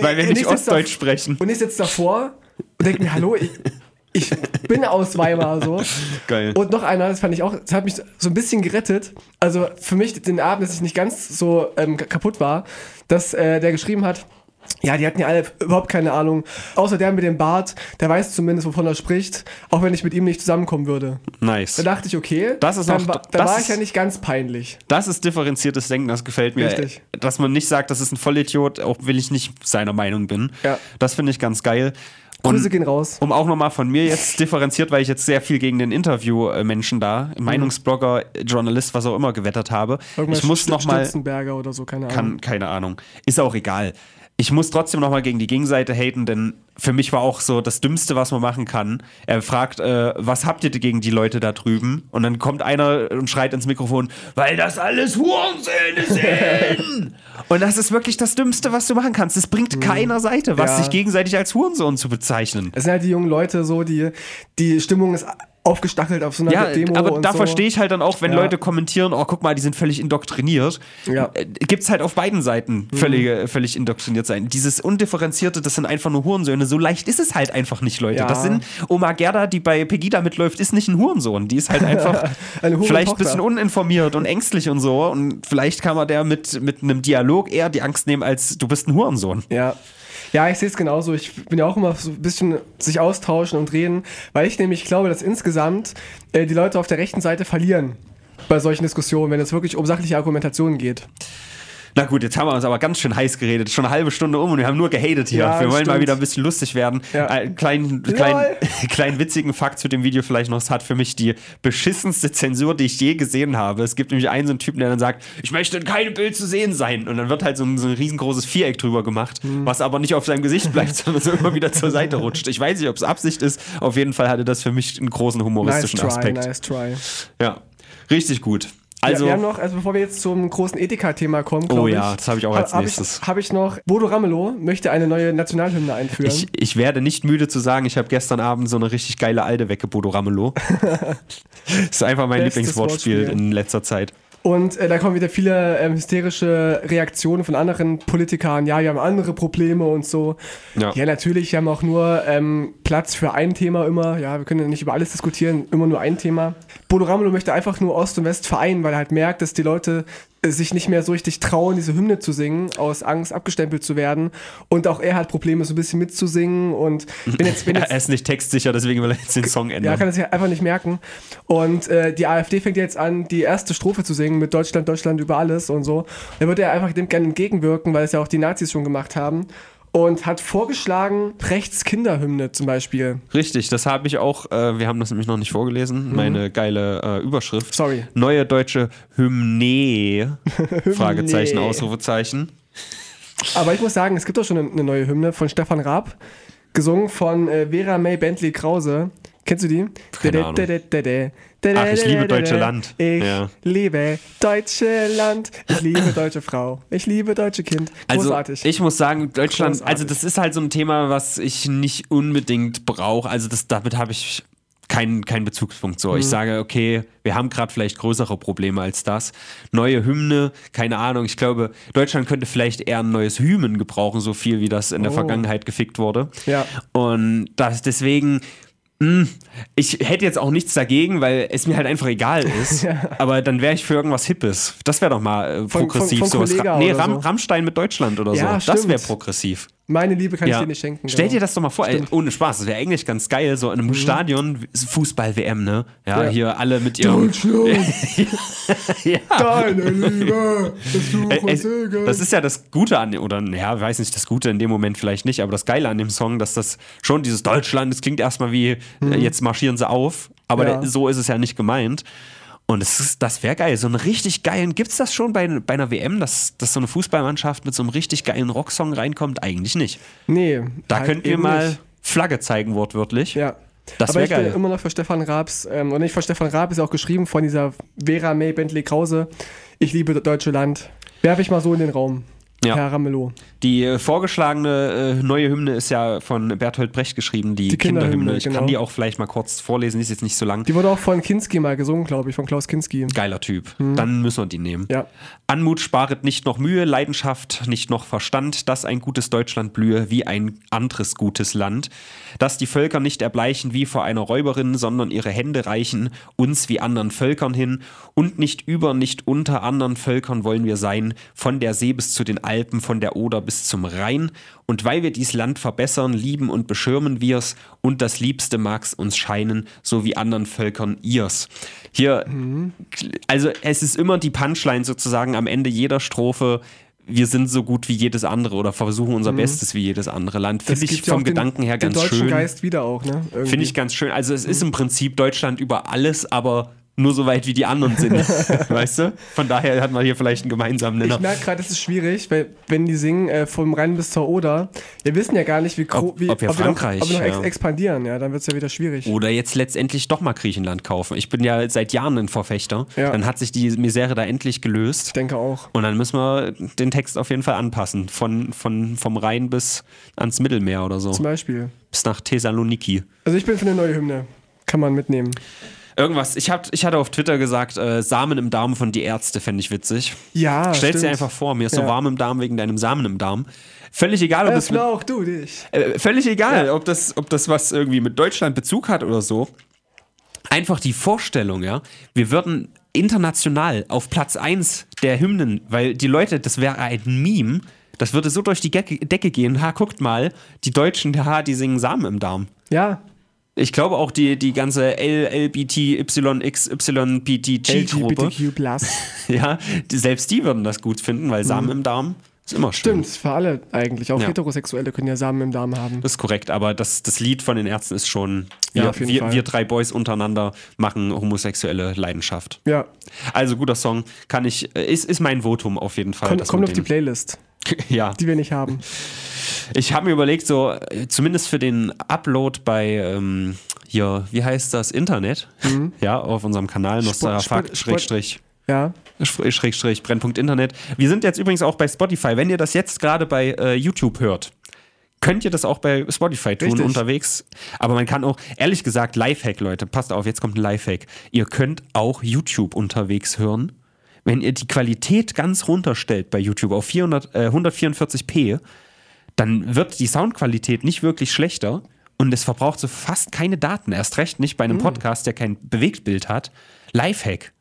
A: weil wir nicht
B: da-
A: Ostdeutsch sprechen.
B: Und ich sitze davor und denke mir, hallo, ich, ich bin aus Weimar so.
A: Geil.
B: Und noch einer, das fand ich auch, das hat mich so ein bisschen gerettet. Also für mich den Abend, dass ich nicht ganz so ähm, kaputt war, dass äh, der geschrieben hat, ja, die hatten ja alle überhaupt keine Ahnung. Außer der mit dem Bart, der weiß zumindest, wovon er spricht, auch wenn ich mit ihm nicht zusammenkommen würde.
A: Nice.
B: Da dachte ich, okay,
A: Das ist
B: dann
A: noch-
B: war, da
A: das
B: war ich ja nicht ganz peinlich.
A: Das ist differenziertes Denken, das gefällt mir.
B: Richtig.
A: Dass man nicht sagt, das ist ein Vollidiot, auch wenn ich nicht seiner Meinung bin.
B: Ja.
A: Das finde ich ganz geil.
B: Grüße
A: Und
B: gehen raus.
A: um auch nochmal von mir jetzt differenziert, weil ich jetzt sehr viel gegen den Interview-Menschen da, Meinungsblogger, Journalist, was auch immer gewettert habe.
B: Irgendwas
A: Ich muss nochmal,
B: oder so, keine Ahnung.
A: kann, keine Ahnung, ist auch egal. Ich muss trotzdem nochmal gegen die Gegenseite haten, denn für mich war auch so das Dümmste, was man machen kann. Er fragt, äh, was habt ihr gegen die Leute da drüben? Und dann kommt einer und schreit ins Mikrofon, weil das alles Hurensöhne sind. [laughs] und das ist wirklich das Dümmste, was du machen kannst. Es bringt keiner Seite, was
B: Ja.
A: sich gegenseitig als Hurensohn zu bezeichnen.
B: Es sind halt die jungen Leute so, die, die Stimmung ist aufgestachelt auf so einer
A: Ja,
B: Demo
A: aber da
B: so.
A: verstehe ich halt dann auch, wenn
B: Ja.
A: Leute kommentieren, oh, guck mal, die sind völlig indoktriniert.
B: Ja.
A: Äh, Gibt's halt auf beiden Seiten völlig, völlig indoktriniert sein. Dieses Undifferenzierte, das sind einfach nur Hurensöhne. So leicht ist es halt einfach nicht, Leute.
B: Ja.
A: Das sind Oma Gerda, die bei Pegida mitläuft, ist nicht ein Hurensohn. Die ist halt [laughs] einfach vielleicht ein bisschen uninformiert und ängstlich und so. Und vielleicht kann man der mit, mit einem Dialog eher die Angst nehmen, als du bist ein Hurensohn.
B: Ja. Ja, ich sehe es genauso. Ich bin ja auch immer so ein bisschen sich austauschen und reden, weil ich nämlich glaube, dass insgesamt äh, die Leute auf der rechten Seite verlieren bei solchen Diskussionen, wenn es wirklich um sachliche Argumentationen geht.
A: Na gut, jetzt haben wir uns aber ganz schön heiß geredet. Schon eine halbe Stunde um und wir haben nur gehatet hier.
B: Ja,
A: wir wollen mal
B: stimmt.
A: wieder ein bisschen lustig werden.
B: Ja.
A: Ein kleinen, kleinen, [laughs] kleinen witzigen Fakt zu dem Video vielleicht noch. Es hat für mich die beschissenste Zensur, die ich je gesehen habe. Es gibt nämlich einen so einen Typen, der dann sagt, ich möchte in keinem Bild zu sehen sein. Und dann wird halt so ein, so ein riesengroßes Viereck drüber gemacht,
B: Hm.
A: was aber nicht auf seinem Gesicht bleibt, [laughs] sondern so immer wieder zur Seite rutscht. Ich weiß nicht, ob es Absicht ist. Auf jeden Fall hatte das für mich einen großen
B: Nice
A: humoristischen
B: try,
A: Aspekt.
B: nice try.
A: Ja, richtig gut. Also,
B: ja, wir haben noch, also bevor wir jetzt zum großen Ethika-Thema kommen,
A: Oh
B: ich,
A: ja, das habe ich auch als
B: hab
A: nächstes.
B: Ich, habe ich noch, Bodo Ramelow möchte eine neue Nationalhymne einführen.
A: Ich, ich werde nicht müde zu sagen, ich habe gestern Abend so eine richtig geile Alte weggebodo Ramelow. das [laughs] ist einfach mein
B: Bestes
A: Lieblingswortspiel
B: Wortspiel.
A: in letzter Zeit.
B: Und äh, da kommen wieder viele ähm, hysterische Reaktionen von anderen Politikern. Ja, wir haben andere Probleme und so.
A: Ja.
B: Ja, natürlich, wir haben auch nur ähm, Platz für ein Thema immer. Ja, wir können ja nicht über alles diskutieren, immer nur ein Thema. Bodo Ramelow möchte einfach nur Ost und West vereinen, weil er halt merkt, dass die Leute sich nicht mehr so richtig trauen, diese Hymne zu singen, aus Angst abgestempelt zu werden. Und auch er hat Probleme, so ein bisschen mitzusingen. Und wenn jetzt, wenn [laughs] jetzt
A: Er ist nicht textsicher, deswegen will er jetzt den Song
B: ja,
A: ändern.
B: kann er sich einfach nicht merken. Und äh, die AfD fängt jetzt an, die erste Strophe zu singen mit Deutschland, Deutschland über alles und so. Da würde er einfach dem gerne entgegenwirken, weil es ja auch die Nazis schon gemacht haben. Und hat vorgeschlagen, Brechts Kinderhymne zum Beispiel.
A: Richtig, das habe ich auch, äh, wir haben das nämlich noch nicht vorgelesen, meine geile äh, Überschrift.
B: Mhm. Sorry.
A: Neue deutsche [laughs] Hymne, Fragezeichen, Ausrufezeichen.
B: Aber ich muss sagen, es gibt auch schon eine, eine neue Hymne von Stefan Raab, gesungen von äh, Vera May Bentley Krause. Kennst du die?
A: Keine Ahnung. Ach, ich liebe deutsche Land.
B: Ich
A: Ja.
B: liebe deutsche Land. Ich liebe deutsche Frau. Ich liebe deutsche Kind.
A: Also
B: Großartig.
A: ich muss sagen, Deutschland,
B: Großartig.
A: also das ist halt so ein Thema, was ich nicht unbedingt brauche. Also das, damit habe ich keinen keinen Bezugspunkt so. Ich
B: Mhm.
A: sage, okay, wir haben gerade vielleicht größere Probleme als das. Neue Hymne, keine Ahnung. Ich glaube, Deutschland könnte vielleicht eher ein neues Hymen gebrauchen, so viel wie das in der
B: Oh.
A: Vergangenheit gefickt wurde.
B: Ja.
A: Und das deswegen. Mh, Ich hätte jetzt auch nichts dagegen, weil es mir halt einfach egal [laughs] ist. Aber dann wäre ich für irgendwas Hippes. Das wäre doch mal äh,
B: Von-
A: progressiv.
B: von- von
A: sowas.
B: Kollega
A: nee, Ram,
B: so.
A: Rammstein mit Deutschland oder
B: Ja,
A: so. Das wäre
B: stimmt.
A: progressiv.
B: Meine Liebe kann ich
A: Ja.
B: dir nicht schenken.
A: Stell
B: genau.
A: dir das doch mal vor, ey, ohne Spaß, das wäre eigentlich ganz geil, so in einem Stadion, Fußball-WM, ne? Ja,
B: Ja.
A: hier alle mit ihrem.
B: Deutschland, [laughs]
A: ja.
B: deine Liebe, das
A: Ey. Das ist ja das Gute an, oder ja, weiß nicht, das Gute in dem Moment vielleicht nicht, aber das Geile an dem Song, dass das schon dieses Deutschland, das klingt erstmal wie, äh, jetzt marschieren sie auf, aber
B: Ja.
A: der, so ist es ja nicht gemeint. Und es ist, das wäre geil. So einen richtig geilen, gibt es das schon bei, bei einer WM, dass, dass so eine Fußballmannschaft mit so einem richtig geilen Rocksong reinkommt? Eigentlich nicht.
B: nee,
A: Da
B: halt
A: könnt ihr mal
B: nicht.
A: Flagge zeigen, wortwörtlich.
B: Ja.
A: Das
B: Aber ich bin
A: geil.
B: immer noch für Stefan Raabs, ähm, und nicht von Stefan Raab, ist auch geschrieben von dieser Vera May Bentley Krause. Ich liebe das deutsche Land. Werfe ich mal so in den Raum.
A: Ja.
B: Ramelow.
A: Die äh, vorgeschlagene äh, neue Hymne ist ja von Bertolt Brecht geschrieben, die,
B: Die Kinderhymne,
A: Kinderhymne. Ich
B: genau.
A: kann die auch vielleicht mal kurz vorlesen, die ist jetzt nicht so lang.
B: Die wurde auch von Kinski mal gesungen, glaube ich, von Klaus Kinski.
A: Geiler Typ. Dann müssen wir die nehmen.
B: Ja.
A: Anmut sparet nicht noch Mühe, Leidenschaft nicht noch Verstand, dass ein gutes Deutschland blühe wie ein anderes gutes Land, dass die Völker nicht erbleichen wie vor einer Räuberin, sondern ihre Hände reichen uns wie anderen Völkern hin und nicht über, nicht unter anderen Völkern wollen wir sein, von der See bis zu den Alpen, von der Oder bis zum Rhein und weil wir dies Land verbessern, lieben und beschirmen wir's und das Liebste mag's uns scheinen, so wie anderen Völkern ihrs. Hier, also es ist immer die Punchline sozusagen am Ende jeder Strophe. Wir sind so gut wie jedes andere oder versuchen unser Bestes wie jedes andere Land. Finde ich
B: gibt ja
A: vom
B: auch den-
A: Gedanken her
B: den
A: ganz
B: deutschen
A: schön.
B: Geist wieder auch, ne?
A: Finde ich ganz schön. Also es ist im Prinzip Deutschland über alles, aber nur so weit wie die anderen sind. [laughs] weißt du? Von daher hat man hier vielleicht einen gemeinsamen Nenner.
B: Ich merke gerade, es ist schwierig, weil wenn die singen äh, vom Rhein bis zur Oder, wir wissen ja gar nicht, wie,
A: Ob-
B: wie
A: ob wir
B: noch,
A: Frankreich,
B: ob wir noch
A: ja.
B: expandieren, ja, dann wird es ja wieder schwierig.
A: Oder jetzt letztendlich doch mal Griechenland kaufen. Ich bin ja seit Jahren ein Verfechter.
B: Ja.
A: Dann hat sich die Misere da endlich
B: Ich
A: gelöst.
B: denke auch.
A: Und dann müssen wir den Text auf jeden Fall anpassen. Von, von, vom Rhein bis ans Mittelmeer oder so.
B: Zum Beispiel.
A: Bis nach Thessaloniki.
B: Also ich bin für eine neue Hymne. Kann man mitnehmen.
A: Irgendwas. Ich, hab, ich hatte auf Twitter gesagt, äh, Samen im Darm von Die Ärzte fände ich witzig.
B: Ja,
A: Stell's dir einfach vor, mir ist so
B: Ja.
A: warm im Darm wegen deinem Samen im Darm. Völlig egal, ob das mit,
B: auch du dich.
A: äh, völlig egal, ob das, ob das was irgendwie mit Deutschland Bezug hat oder so. Einfach die Vorstellung, ja. Wir würden international auf Platz 1 der Hymnen, weil die Leute, das wäre ein Meme, das würde so durch die Decke, Decke gehen. Ha, guckt mal, die Deutschen, ha, die singen Samen im Darm.
B: Ja,
A: Ich glaube auch die, die ganze LLBTYXYPTG-Gruppe, [laughs] ja, die, selbst die würden das gut finden, weil Samen im Darm ist immer schön.
B: Stimmt, für alle eigentlich. Auch
A: Ja.
B: Heterosexuelle können ja Samen im Darm haben.
A: Das ist korrekt, aber das, das Lied von den Ärzten ist schon,
B: Ja,
A: wir,
B: auf jeden
A: wir,
B: Fall.
A: wir drei Boys untereinander machen homosexuelle Leidenschaft.
B: Ja,
A: Also guter Song, kann ich, äh, ist, ist mein Votum auf jeden Fall.
B: Komm, kommt auf die Playlist, [laughs]
A: Ja,
B: die wir nicht haben.
A: ich habe mir überlegt, so zumindest für den Upload bei ähm, hier, wie heißt das, Internet, [laughs] ja, auf unserem Kanal, Nostra
B: Mhm. Sport-
A: Fuck,
B: Sport-
A: Schrägstrich,
B: Ja,
A: Schräg- Schrägstrich, Brennpunkt Internet. Wir sind jetzt übrigens auch bei Spotify. Wenn ihr das jetzt gerade bei äh, YouTube hört, könnt ihr das auch bei Spotify tun
B: Richtig.
A: unterwegs. Aber man kann auch, ehrlich gesagt, Lifehack, Leute, passt auf, jetzt kommt ein Lifehack. Ihr könnt auch YouTube unterwegs hören. Wenn ihr die Qualität ganz runterstellt bei YouTube auf 400, äh, 144p, dann wird die Soundqualität nicht wirklich schlechter und es verbraucht so fast keine Daten. Erst recht nicht bei einem
B: Hm.
A: Podcast, der kein Bewegtbild hat. Lifehack.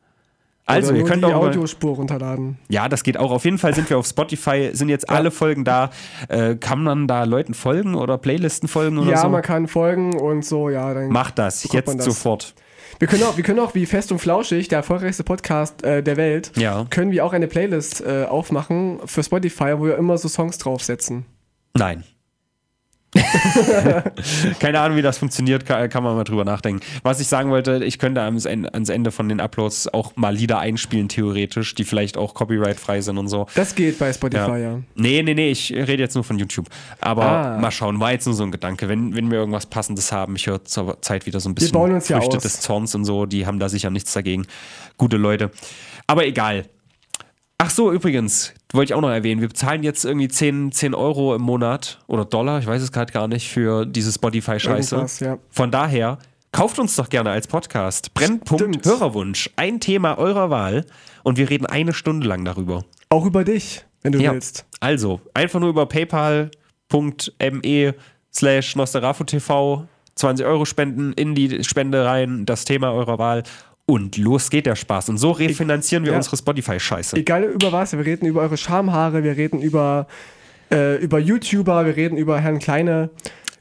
A: Also, ihr könnt
B: die
A: auch
B: Audiospur runterladen.
A: ja, das geht auch. Auf jeden Fall sind wir auf Spotify, sind jetzt alle Folgen da. Äh, kann man da Leuten folgen oder Playlisten folgen oder
B: Ja,
A: so?
B: man kann folgen und so, ja. Dann
A: Macht das, jetzt
B: das.
A: sofort.
B: Wir können, auch, wir können auch, wie Fest und Flauschig, der erfolgreichste Podcast äh, der Welt,
A: Ja.
B: können wir auch eine Playlist äh, aufmachen für Spotify, wo wir immer so Songs draufsetzen.
A: Nein. [laughs] Keine Ahnung, wie das funktioniert, kann, kann man mal drüber nachdenken. Was ich sagen wollte, ich könnte ans Ende, ans Ende von den Uploads auch mal Lieder einspielen, theoretisch, die vielleicht auch copyright-frei sind und so.
B: Das geht bei Spotify, ja.
A: Nee, nee, nee, ich rede jetzt nur von YouTube. Aber
B: Ah.
A: mal schauen, war jetzt nur so ein Gedanke. Wenn, wenn wir irgendwas Passendes haben, ich höre zur Zeit wieder so ein bisschen
B: ja
A: Früchte
B: aus.
A: des Zorns und so, die haben da sicher nichts dagegen. Gute Leute. Aber egal. Ach so, übrigens, wollte ich auch noch erwähnen, wir bezahlen jetzt irgendwie 10, 10 Euro im Monat oder Dollar, ich weiß es gerade gar nicht, für diese Spotify-Scheiße.
B: Ja.
A: Von daher, kauft uns doch gerne als Podcast. Brennpunkt
B: Stimmt.
A: Hörerwunsch. Ein Thema eurer Wahl und wir reden eine Stunde lang darüber.
B: Auch über dich, wenn du
A: Ja,
B: willst.
A: also einfach nur über paypal.me slash TV 20 Euro spenden in die Spende rein, das Thema eurer Wahl und los geht der Spaß. Und so refinanzieren wir
B: Ja.
A: unsere Spotify-Scheiße.
B: Egal über was, wir reden über eure Schamhaare, wir reden über, äh, über YouTuber, wir reden über Herrn Kleine,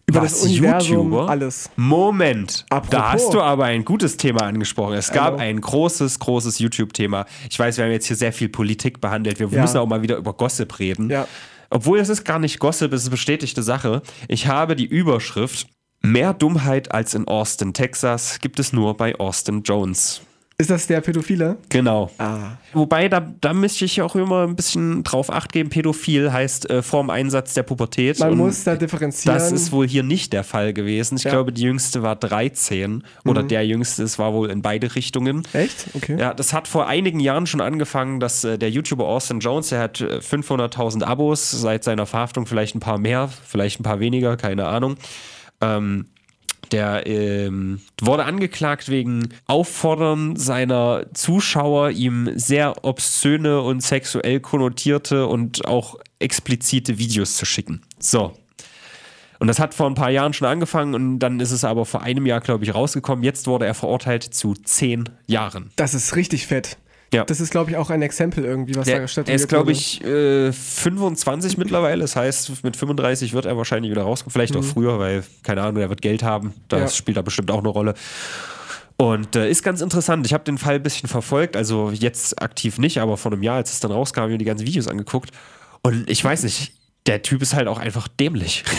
B: über
A: Was,
B: das Universum,
A: YouTuber?
B: alles.
A: Moment,
B: Apropos.
A: da hast du aber ein gutes Thema angesprochen. Es gab
B: Also.
A: ein großes, großes YouTube-Thema. Ich weiß, wir haben jetzt hier sehr viel Politik behandelt. Wir
B: Ja.
A: müssen auch mal wieder über Gossip reden.
B: Ja.
A: Obwohl es ist gar nicht Gossip, es ist bestätigte Sache. Ich habe die Überschrift Mehr Dummheit als in Austin, Texas gibt es nur bei Austin Jones.
B: Ist das der Pädophile?
A: Genau.
B: Ah.
A: Wobei, da, da müsste ich auch immer ein bisschen drauf acht geben. Pädophil heißt äh, vorm Einsatz der Pubertät.
B: Man muss da differenzieren.
A: Das ist wohl hier nicht der Fall gewesen. Ich
B: Ja.
A: glaube, die jüngste war 13 oder der jüngste, es war wohl in beide Richtungen.
B: Echt? Okay.
A: Ja, das hat vor einigen Jahren schon angefangen, dass äh, der YouTuber Austin Jones, der hat äh, 500.000 Abos seit seiner Verhaftung, vielleicht ein paar mehr, vielleicht ein paar weniger, keine Ahnung. Ähm, der ähm, wurde angeklagt wegen Auffordern seiner Zuschauer, ihm sehr obszöne und sexuell konnotierte und auch explizite Videos zu schicken. So. Und das hat vor ein paar Jahren schon angefangen und dann ist es aber vor einem Jahr, glaube ich, rausgekommen. Jetzt wurde er verurteilt zu zehn Jahren.
B: Das ist richtig fett.
A: Ja.
B: Das ist, glaube ich, auch ein Exempel irgendwie, was da
A: Der,
B: statuiert
A: er ist, glaube ich, äh, 25 mittlerweile. Das heißt, mit 35 wird er wahrscheinlich wieder rauskommen. Vielleicht auch früher, weil, keine Ahnung, er wird Geld haben. Das
B: Mhm. Ja.
A: spielt da bestimmt auch eine Rolle. Und äh, ist ganz interessant. Ich habe den Fall ein bisschen verfolgt. Also jetzt aktiv nicht, aber vor einem Jahr, als es dann rauskam, habe ich mir die ganzen Videos angeguckt. Und ich weiß nicht, der Typ ist halt auch einfach dämlich. [laughs]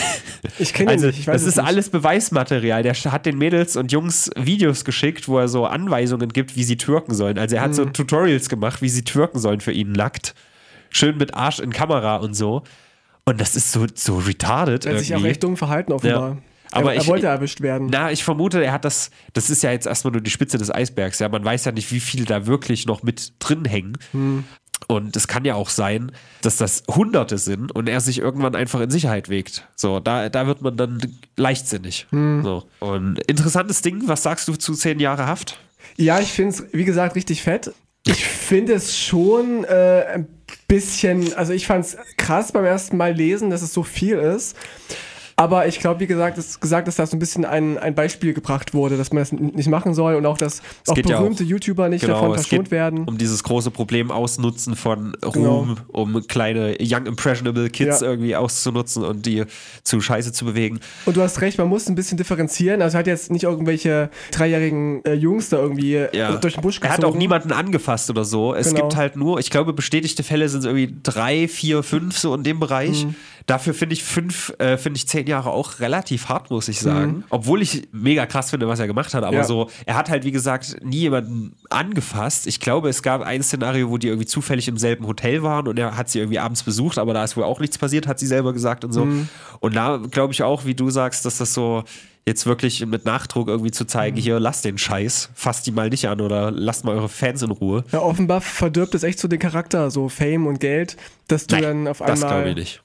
B: Ich kenne ihn
A: Also,
B: nicht. Ich weiß
A: das ist
B: nicht.
A: alles Beweismaterial. Der hat den Mädels und Jungs Videos geschickt, wo er so Anweisungen gibt, wie sie türken sollen. Also er hat
B: Mhm.
A: so Tutorials gemacht, wie sie türken sollen für ihn nackt. Schön mit Arsch in Kamera und so. Und das ist so, so retarded
B: Er hat sich auch
A: irgendwie.
B: echt dumm verhalten, offenbar.
A: Ja. Aber
B: er, er
A: ich-
B: wollte erwischt werden.
A: Na, ich vermute, er hat das, das ist ja jetzt erstmal nur die Spitze des Eisbergs. Ja, man weiß ja nicht, wie viele da wirklich noch mit drin hängen.
B: Hm.
A: Und es kann ja auch sein, dass das Hunderte sind und er sich irgendwann einfach in Sicherheit wägt. So, da, da wird man dann leichtsinnig.
B: Hm.
A: So. Und interessantes Ding, was sagst du zu zehn Jahre Haft?
B: Ja, ich finde es, wie gesagt, richtig fett. Ich finde es schon äh, ein bisschen, also ich fand es krass beim ersten Mal lesen, dass es so viel ist. Aber ich glaube, wie gesagt, es gesagt, dass da so ein bisschen ein, ein Beispiel gebracht wurde, dass man das nicht machen soll und auch, dass auch
A: geht ja
B: berühmte YouTuber nicht davon
A: Genau, es
B: verschont werden.
A: um dieses große Problem Ausnutzen von
B: Genau.
A: Ruhm, um kleine Young Impressionable Kids
B: Ja.
A: irgendwie auszunutzen und die zu Scheiße zu bewegen.
B: Und du hast recht, man muss ein bisschen differenzieren. Also er hat jetzt nicht irgendwelche dreijährigen äh, Jungs da irgendwie äh,
A: Ja.
B: durch den Busch
A: Er
B: gezogen.
A: hat auch niemanden angefasst oder so. Es
B: Genau.
A: gibt halt nur, ich glaube, bestätigte Fälle sind irgendwie drei, vier, fünf so in dem Bereich.
B: Mhm.
A: Dafür finde ich fünf, äh, finde ich zehn Jahre auch relativ hart, muss ich sagen.
B: Mhm.
A: Obwohl ich mega krass finde, was er gemacht hat. Aber
B: Ja.
A: so, er hat halt, wie gesagt, nie jemanden angefasst. Ich glaube, es gab ein Szenario, wo die irgendwie zufällig im selben Hotel waren und er hat sie irgendwie abends besucht, aber da ist wohl auch nichts passiert, hat sie selber gesagt und so.
B: Mhm.
A: Und da glaube ich auch, wie du sagst, dass das so jetzt wirklich mit Nachdruck irgendwie zu zeigen,
B: Mhm.
A: hier, lasst den Scheiß, fasst die mal nicht an oder lasst mal eure Fans in Ruhe.
B: Ja, offenbar verdirbt es echt so den Charakter, so Fame und Geld, dass du dann auf
A: das glaube
B: einmal.
A: ich nicht.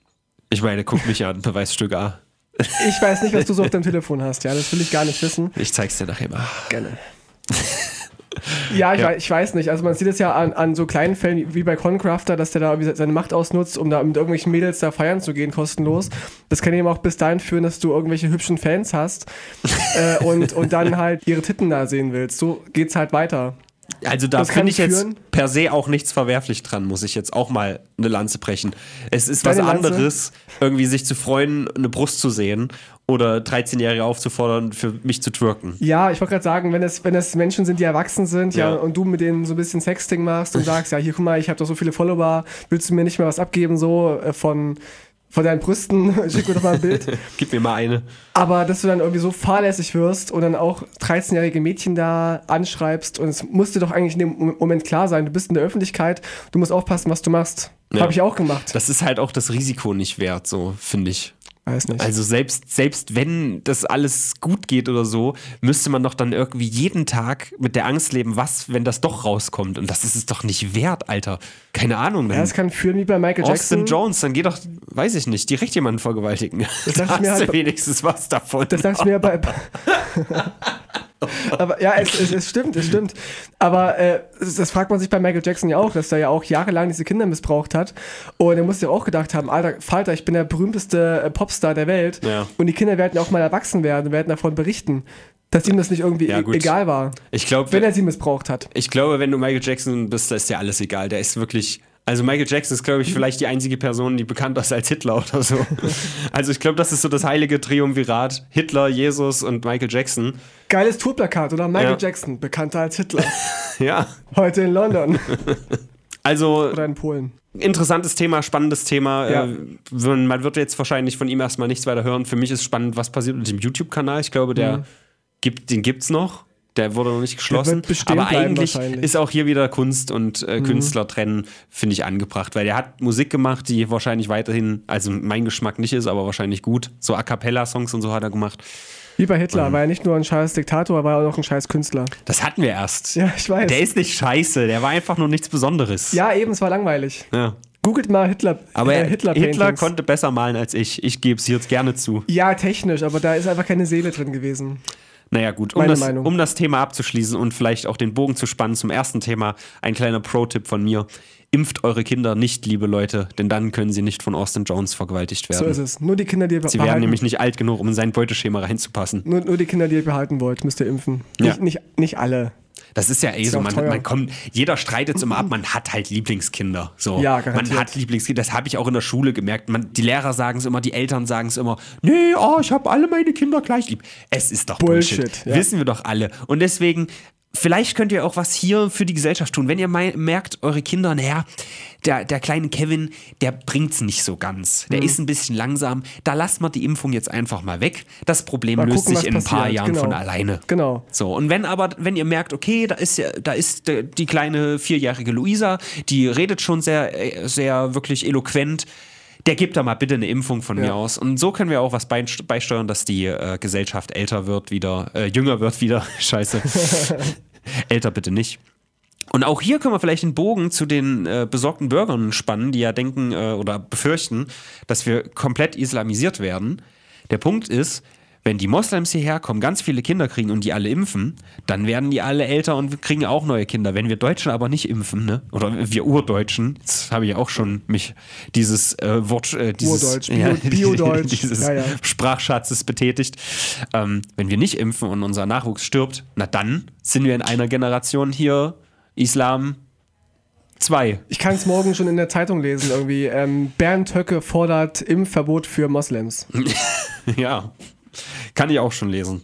A: Ich meine, guck mich an, Beweisstück A.
B: Ich weiß nicht, was du so auf deinem Telefon hast, ja, das will ich gar nicht wissen.
A: Ich zeig's dir nachher mal.
B: Gerne. Ja, ich,
A: Ja.
B: Weiß, ich weiß nicht. Also man sieht es ja an, an so kleinen Fällen wie bei Concrafter, dass der da seine Macht ausnutzt, um da mit irgendwelchen Mädels da feiern zu gehen, kostenlos. Das kann eben auch bis dahin führen, dass du irgendwelche hübschen Fans hast äh, und, und dann halt ihre Titten da sehen willst. So geht's halt weiter.
A: Also da finde ich jetzt
B: führen.
A: per se auch nichts verwerflich dran, muss ich jetzt auch mal eine Lanze brechen. Es ist was
B: Deine Lanze?
A: anderes, irgendwie sich zu freuen, eine Brust zu sehen oder 13-Jährige aufzufordern, für mich zu twerken.
B: Ja, ich wollte gerade sagen, wenn es, wenn es Menschen sind, die erwachsen sind, ja.
A: Ja.
B: und du mit denen so ein bisschen Sexting machst und sagst, ja, hier, guck mal, ich habe doch so viele Follower, willst du mir nicht mehr was abgeben, so äh, von, von deinen Brüsten, [laughs] schick mir doch mal ein Bild. [laughs]
A: Gib mir mal eine.
B: Aber dass du dann irgendwie so fahrlässig wirst und dann auch 13-jährige Mädchen da anschreibst und es muss dir doch eigentlich in dem Moment klar sein, du bist in der Öffentlichkeit, du musst aufpassen, was du machst.
A: Ja.
B: Habe ich auch gemacht.
A: Das ist halt auch das Risiko nicht wert, so finde ich.
B: Weiß nicht.
A: Also selbst, selbst wenn das alles gut geht oder so, müsste man doch dann irgendwie jeden Tag mit der Angst leben, was, wenn das doch rauskommt. Und das ist es doch nicht wert, Alter. Keine Ahnung.
B: ja,
A: Dann
B: es kann führen wie bei Michael
A: Austin
B: Jackson.
A: Jones, dann geh doch, weiß ich nicht, direkt jemanden vergewaltigen.
B: Das
A: da
B: ich mir
A: hast
B: halt
A: du wenigstens was davon.
B: Das dachte ich mir bei. [laughs] [laughs] [laughs] Aber ja, es, es, es stimmt, es stimmt. Aber äh, das, fragt man sich bei Michael Jackson ja auch, dass er ja auch jahrelang diese Kinder missbraucht hat. Und er muss ja auch gedacht haben, Alter, Falter, ich bin der berühmteste äh, Popstar der Welt.
A: Ja.
B: Und die Kinder werden ja auch mal erwachsen werden und werden davon berichten, dass ihm das nicht irgendwie
A: Ja,
B: e egal war,
A: Ich glaube,
B: wenn er sie missbraucht hat.
A: Ich glaube, wenn du Michael Jackson bist, da ist dir alles egal. Der ist wirklich. Also Michael Jackson ist, glaube ich, vielleicht die einzige Person, die bekannt ist als Hitler oder so. [laughs] Also ich glaube, das ist so das heilige Triumvirat. Hitler, Jesus und Michael Jackson.
B: Geiles Tourplakat, oder? Michael
A: Ja.
B: Jackson, bekannter als Hitler. [laughs]
A: Ja.
B: Heute in London [laughs]
A: Also
B: oder in Polen.
A: interessantes Thema, spannendes Thema.
B: Ja.
A: Äh, man man wird jetzt wahrscheinlich von ihm erstmal nichts weiter hören. Für mich ist spannend, was passiert mit dem YouTube-Kanal. Ich glaube, der
B: Mhm.
A: gibt, den gibt's noch. Der wurde noch nicht geschlossen. Aber eigentlich.
B: Mhm.
A: ist auch hier wieder Kunst und äh, Künstler trennen, finde ich angebracht. Weil der hat Musik gemacht, die wahrscheinlich weiterhin, also mein Geschmack nicht ist, aber wahrscheinlich gut. So A Cappella-Songs und so hat er gemacht.
B: Wie bei Hitler, war er nicht nur ein scheiß Diktator, er war auch noch ein scheiß Künstler.
A: Das hatten wir erst.
B: Ja, ich weiß.
A: Der ist nicht scheiße, der war einfach nur nichts Besonderes.
B: ja, eben, es war langweilig.
A: Ja.
B: Googelt mal Hitler.
A: Aber
B: äh,
A: Hitler,
B: Hitler-Paintings.
A: konnte besser malen als ich. Ich gebe es jetzt gerne zu.
B: Ja, technisch, aber da ist einfach keine Seele drin gewesen.
A: Naja, gut, um das, um das Thema abzuschließen und vielleicht auch den Bogen zu spannen zum ersten Thema, ein kleiner Pro-Tipp von mir. Impft eure Kinder nicht, liebe Leute, denn dann können sie nicht von Austin Jones vergewaltigt werden.
B: So ist es. Nur die Kinder, die ihr
A: Sie werden
B: behalten,
A: nämlich nicht alt genug, um in sein Beuteschema reinzupassen.
B: nur, nur die Kinder, die ihr behalten wollt, müsst ihr impfen.
A: Ja.
B: Nicht, nicht, nicht alle.
A: Das ist ja eh so, man, man kommt, jeder streitet es immer ab, man hat halt Lieblingskinder. So.
B: Ja,
A: man
B: garantiert.
A: hat Lieblingskinder, das habe ich auch in der Schule gemerkt. Man, die Lehrer sagen es immer, die Eltern sagen es immer, nee, oh, ich habe alle meine Kinder gleich lieb. Es ist doch Bullshit.
B: Bullshit, ja.
A: Wissen wir doch alle. Und deswegen, vielleicht könnt ihr auch was hier für die Gesellschaft tun. Wenn ihr merkt, eure Kinder, naja, der, der kleine Kevin, der bringt's nicht so ganz.
B: Mhm.
A: Der ist ein bisschen langsam. Da lasst mal die Impfung jetzt einfach mal weg. Das Problem
B: Mal
A: löst
B: gucken,
A: sich in ein paar
B: passiert.
A: Jahren
B: Genau.
A: von alleine.
B: Genau.
A: So, und wenn aber, wenn ihr merkt, okay, da ist ja, da ist die kleine vierjährige Luisa, die redet schon sehr, äh, sehr wirklich eloquent, der gibt da mal bitte eine Impfung von mir
B: Ja.
A: aus. Und so können wir auch was beist- beisteuern, dass die äh, Gesellschaft älter wird wieder, äh, jünger wird wieder. [laughs] Scheiße. [laughs] älter bitte nicht. Und auch hier können wir vielleicht den Bogen zu den äh, besorgten Bürgern spannen, die ja denken äh, oder befürchten, dass wir komplett islamisiert werden. Der Punkt ist, wenn die Moslems hierher kommen, ganz viele Kinder kriegen und die alle impfen, dann werden die alle älter und kriegen auch neue Kinder. Wenn wir Deutschen aber nicht impfen, ne? oder wir Urdeutschen, jetzt habe ich auch schon mich dieses äh, Wort, äh, dieses,
B: Urdeutsch, Bio- [laughs] Biodeutsch,
A: dieses
B: ja, ja.
A: Sprachschatzes betätigt. Ähm, wenn wir nicht impfen und unser Nachwuchs stirbt, na dann sind wir in einer Generation hier Islam 2.
B: Ich kann es morgen schon in der Zeitung lesen, irgendwie. Ähm, Bernd Höcke fordert Impfverbot für Moslems. [laughs]
A: ja, kann ich auch schon lesen.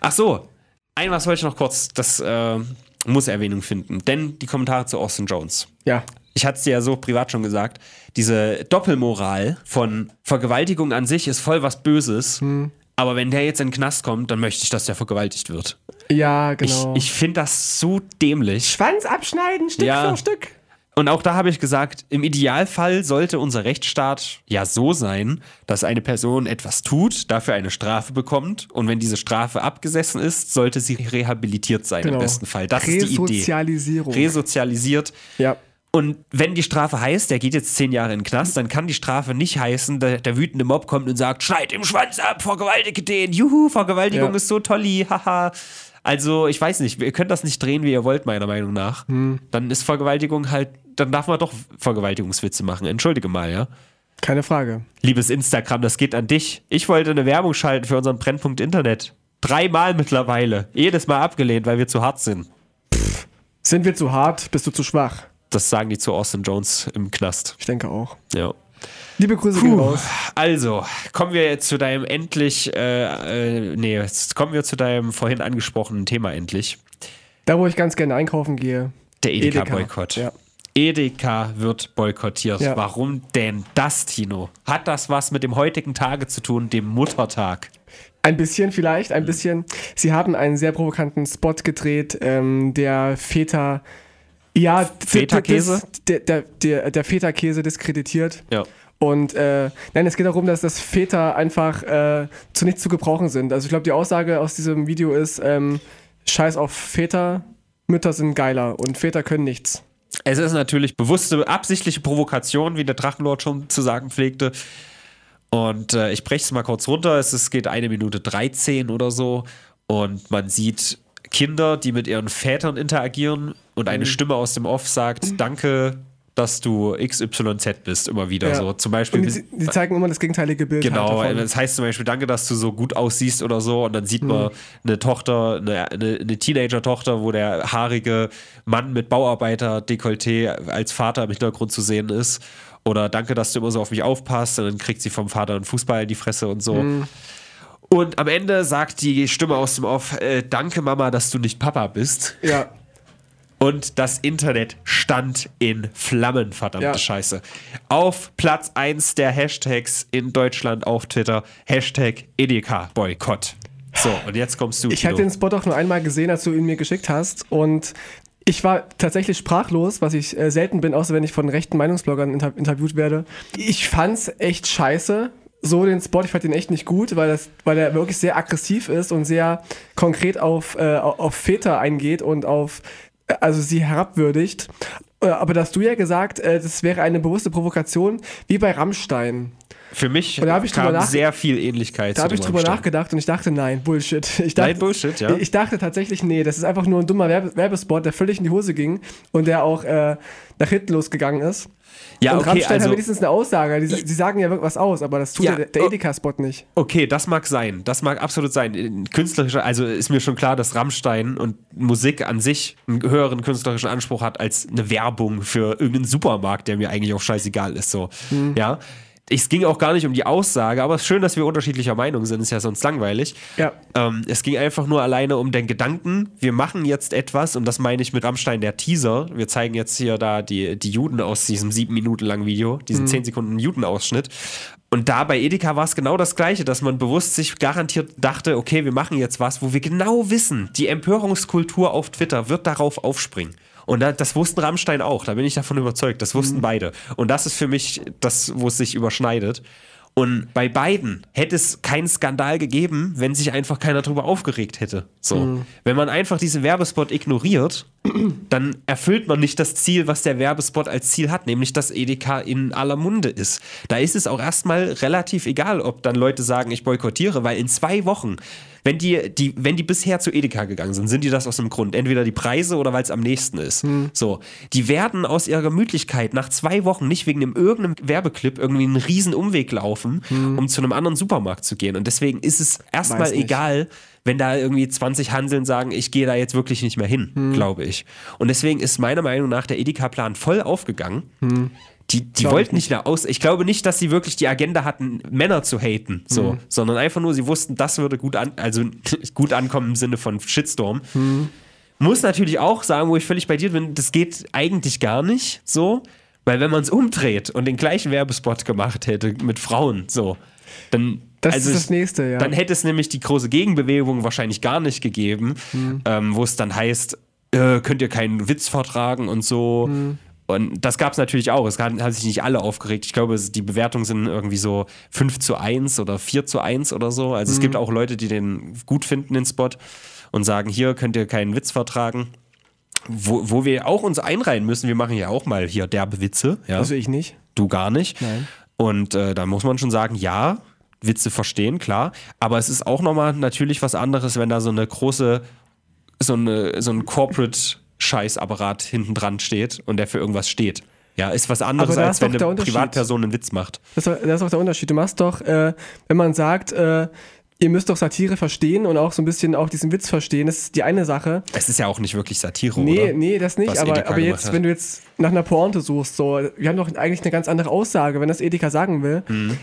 A: Ach so, ein was wollte ich noch kurz, das äh, muss Erwähnung finden, denn die Kommentare zu Austin Jones.
B: Ja.
A: Ich hatte es dir ja so privat schon gesagt, diese Doppelmoral von Vergewaltigung an sich ist voll was Böses,
B: Hm.
A: aber wenn der jetzt in den Knast kommt, dann möchte ich, dass der vergewaltigt wird.
B: Ja, genau.
A: Ich, ich finde das so dämlich.
B: Schwanz abschneiden, Stück
A: Ja.
B: für Stück.
A: Und auch da habe ich gesagt, im Idealfall sollte unser Rechtsstaat ja so sein, dass eine Person etwas tut, dafür eine Strafe bekommt und wenn diese Strafe abgesessen ist, sollte sie rehabilitiert sein
B: Genau.
A: im besten Fall. Das ist die Idee.
B: Resozialisierung.
A: Resozialisiert.
B: ja.
A: Und wenn die Strafe heißt, der geht jetzt zehn Jahre in den Knast, dann kann die Strafe nicht heißen, der, der wütende Mob kommt und sagt, schneid im Schwanz ab, vergewaltige den, juhu, Vergewaltigung
B: Ja.
A: ist so tolli, haha. Also, ich weiß nicht, ihr könnt das nicht drehen, wie ihr wollt, meiner Meinung nach.
B: Hm.
A: Dann ist Vergewaltigung halt, dann darf man doch Vergewaltigungswitze machen. Entschuldige mal, ja.
B: Keine Frage.
A: Liebes Instagram, das geht an dich. Ich wollte eine Werbung schalten für unseren Brennpunkt Internet. Dreimal mittlerweile. Jedes Mal abgelehnt, weil wir zu hart sind.
B: Sind wir zu hart, bist du zu schwach?
A: Das sagen die zu Austin Jones im Knast.
B: Ich denke auch.
A: Ja.
B: Liebe Grüße gehen raus.
A: Also, kommen wir jetzt zu deinem endlich, äh, äh, nee, jetzt kommen wir zu deinem vorhin angesprochenen Thema endlich.
B: Da, wo ich ganz gerne einkaufen gehe.
A: Der Edeka-Boykott.
B: Ja.
A: Edeka wird boykottiert.
B: Ja.
A: Warum denn das, Tino? Hat das was mit dem heutigen Tage zu tun, dem Muttertag?
B: Ein bisschen vielleicht, ein bisschen. Sie haben einen sehr provokanten Spot gedreht, ähm, der Feta. Ja,
A: Feta-Käse?
B: Der, der, der, der Feta-Käse diskreditiert.
A: Ja.
B: Und äh, nein, es geht darum, dass das Feta einfach äh, zu nichts zu gebrauchen sind. Also ich glaube, die Aussage aus diesem Video ist, ähm, scheiß auf Väter, Mütter sind geiler und Väter können nichts.
A: Es ist natürlich bewusste, absichtliche Provokation, wie der Drachenlord schon zu sagen pflegte. Und äh, ich breche es mal kurz runter. Es ist, geht eine Minute 13 oder so. Und man sieht Kinder, die mit ihren Vätern interagieren und
B: Mhm.
A: eine Stimme aus dem Off sagt, danke, dass du XYZ bist, immer wieder
B: Ja.
A: so. Zum Beispiel,
B: die, die zeigen immer das gegenteilige Bild.
A: Genau,
B: halt
A: das heißt zum Beispiel, danke, dass du so gut aussiehst oder so. Und dann sieht
B: Mhm.
A: man eine Tochter, eine, eine, eine Teenager-Tochter, wo der haarige Mann mit Bauarbeiter-Dekolleté als Vater im Hintergrund zu sehen ist. Oder danke, dass du immer so auf mich aufpasst. Und dann kriegt sie vom Vater einen Fußball in die Fresse und so.
B: Mhm.
A: Und am Ende sagt die Stimme aus dem Off, äh, danke Mama, dass du nicht Papa bist.
B: Ja, [laughs]
A: Und das Internet stand in Flammen, verdammte
B: Ja.
A: Scheiße. Auf Platz 1 der Hashtags in Deutschland auf Twitter, Hashtag Edeka Boykott. So, und jetzt kommst du.
B: Ich hatte den Spot auch nur einmal gesehen, als du ihn mir geschickt hast. Und ich war tatsächlich sprachlos, was ich äh, selten bin, außer wenn ich von rechten Meinungsbloggern inter interviewt werde. Ich fand's echt scheiße. So den Spot, ich fand den echt nicht gut, weil, das, weil er wirklich sehr aggressiv ist und sehr konkret auf, äh, auf Väter eingeht und auf, also sie herabwürdigt. Äh, aber da hast du ja gesagt, äh, das wäre eine bewusste Provokation, wie bei Rammstein.
A: Für mich
B: Und da ich
A: kam sehr viel Ähnlichkeit
B: Da habe ich drüber nachgedacht und ich dachte, nein, Bullshit. [laughs] Ich dachte,
A: Nein, Bullshit, ja.
B: Ich dachte tatsächlich, nee, das ist einfach nur ein dummer Werbe Werbespot, der völlig in die Hose ging und der auch äh, nach hinten losgegangen ist.
A: Ja,
B: und
A: okay,
B: Rammstein
A: also,
B: hat wenigstens eine Aussage. Die, sie sagen ja wirklich was aus, aber das tut
A: Ja,
B: der, der. Edeka-Spot nicht.
A: okay, das mag sein. Das mag absolut sein. In Künstlerischer, also ist mir schon klar, dass Rammstein und Musik an sich einen höheren künstlerischen Anspruch hat als eine Werbung für irgendeinen Supermarkt, der mir eigentlich auch scheißegal ist. So,
B: Mhm.
A: ja. Es ging auch gar nicht um die Aussage, aber es ist schön, dass wir unterschiedlicher Meinung sind, ist ja sonst langweilig.
B: Ja.
A: Ähm, es ging einfach nur alleine um den Gedanken, wir machen jetzt etwas, und das meine ich mit Rammstein der Teaser. Wir zeigen jetzt hier da die, die Juden aus diesem sieben Minuten langen Video, diesen zehn Sekunden Juden-Ausschnitt. Und da bei Edeka war es genau das Gleiche, dass man bewusst sich garantiert dachte, okay, wir machen jetzt was, wo wir genau wissen, die Empörungskultur auf Twitter wird darauf aufspringen. Und da, das wussten Rammstein auch, da bin ich davon überzeugt. Das wussten beide. Und das ist für mich das, wo es sich überschneidet. Und bei beiden hätte es keinen Skandal gegeben, wenn sich einfach keiner drüber aufgeregt hätte. So. Wenn man einfach diesen Werbespot ignoriert, dann erfüllt man nicht das Ziel, was der Werbespot als Ziel hat, nämlich dass Edeka in aller Munde ist. Da ist es auch erstmal relativ egal, ob dann Leute sagen, ich boykottiere, weil in zwei Wochen, wenn die, die, wenn die bisher zu Edeka gegangen sind, sind die das aus dem Grund. Entweder die Preise oder weil es am nächsten ist. So. Die werden aus ihrer Gemütlichkeit nach zwei Wochen nicht wegen einem irgendeinem Werbeclip irgendwie einen riesen Umweg laufen, um zu einem anderen Supermarkt zu gehen. Und deswegen ist es erstmal egal, wenn da irgendwie 20 Hanseln sagen, ich gehe da jetzt wirklich nicht mehr hin,
B: Hm.
A: glaube ich. Und deswegen ist meiner Meinung nach der Edeka-Plan voll aufgegangen. Die, die wollten
B: ich
A: nicht mehr aus. Ich glaube nicht, dass sie wirklich die Agenda hatten, Männer zu haten, so,
B: Hm.
A: sondern einfach nur, sie wussten, das würde gut an, also [laughs] gut ankommen im Sinne von Shitstorm.
B: Hm.
A: Muss natürlich auch sagen, wo ich völlig bei dir bin, das geht eigentlich gar nicht so, weil wenn man es umdreht und den gleichen Werbespot gemacht hätte mit Frauen, so, dann
B: Das
A: also
B: ist das nächste, ja.
A: Dann hätte es nämlich die große Gegenbewegung wahrscheinlich gar nicht gegeben, ähm, wo es dann heißt, äh, könnt ihr keinen Witz vertragen und so. Und das gab es natürlich auch. Es haben sich nicht alle aufgeregt. Ich glaube, die Bewertungen sind irgendwie so 5 zu 1 oder 4 zu 1 oder so. Also es gibt auch Leute, die den gut finden, den Spot, und sagen, hier könnt ihr keinen Witz vertragen. Wo, wo wir auch uns einreihen müssen, wir machen ja auch mal hier derbe Witze. Ja?
B: Also ich nicht.
A: du gar nicht.
B: Nein.
A: Und äh, da muss man schon sagen, ja, Witze verstehen, klar. Aber es ist auch nochmal natürlich was anderes, wenn da so eine große, so, eine, so ein Corporate-Scheißapparat hinten dran steht und der für irgendwas steht. Ja, ist was anderes, als wenn eine. Privatperson einen Witz macht.
B: Das, ist- das ist auch der Unterschied. Du machst doch, äh, wenn man sagt, äh, ihr müsst doch Satire verstehen und auch so ein bisschen auch diesen Witz verstehen, das ist die eine Sache.
A: Es ist ja auch nicht wirklich Satire,
B: Nee,
A: oder?
B: nee, das nicht.
A: Was
B: Aber, aber jetzt,
A: hat.
B: wenn du jetzt nach einer Pointe suchst, so, wir haben doch eigentlich eine ganz andere Aussage, wenn das Edeka sagen will.
A: Mhm.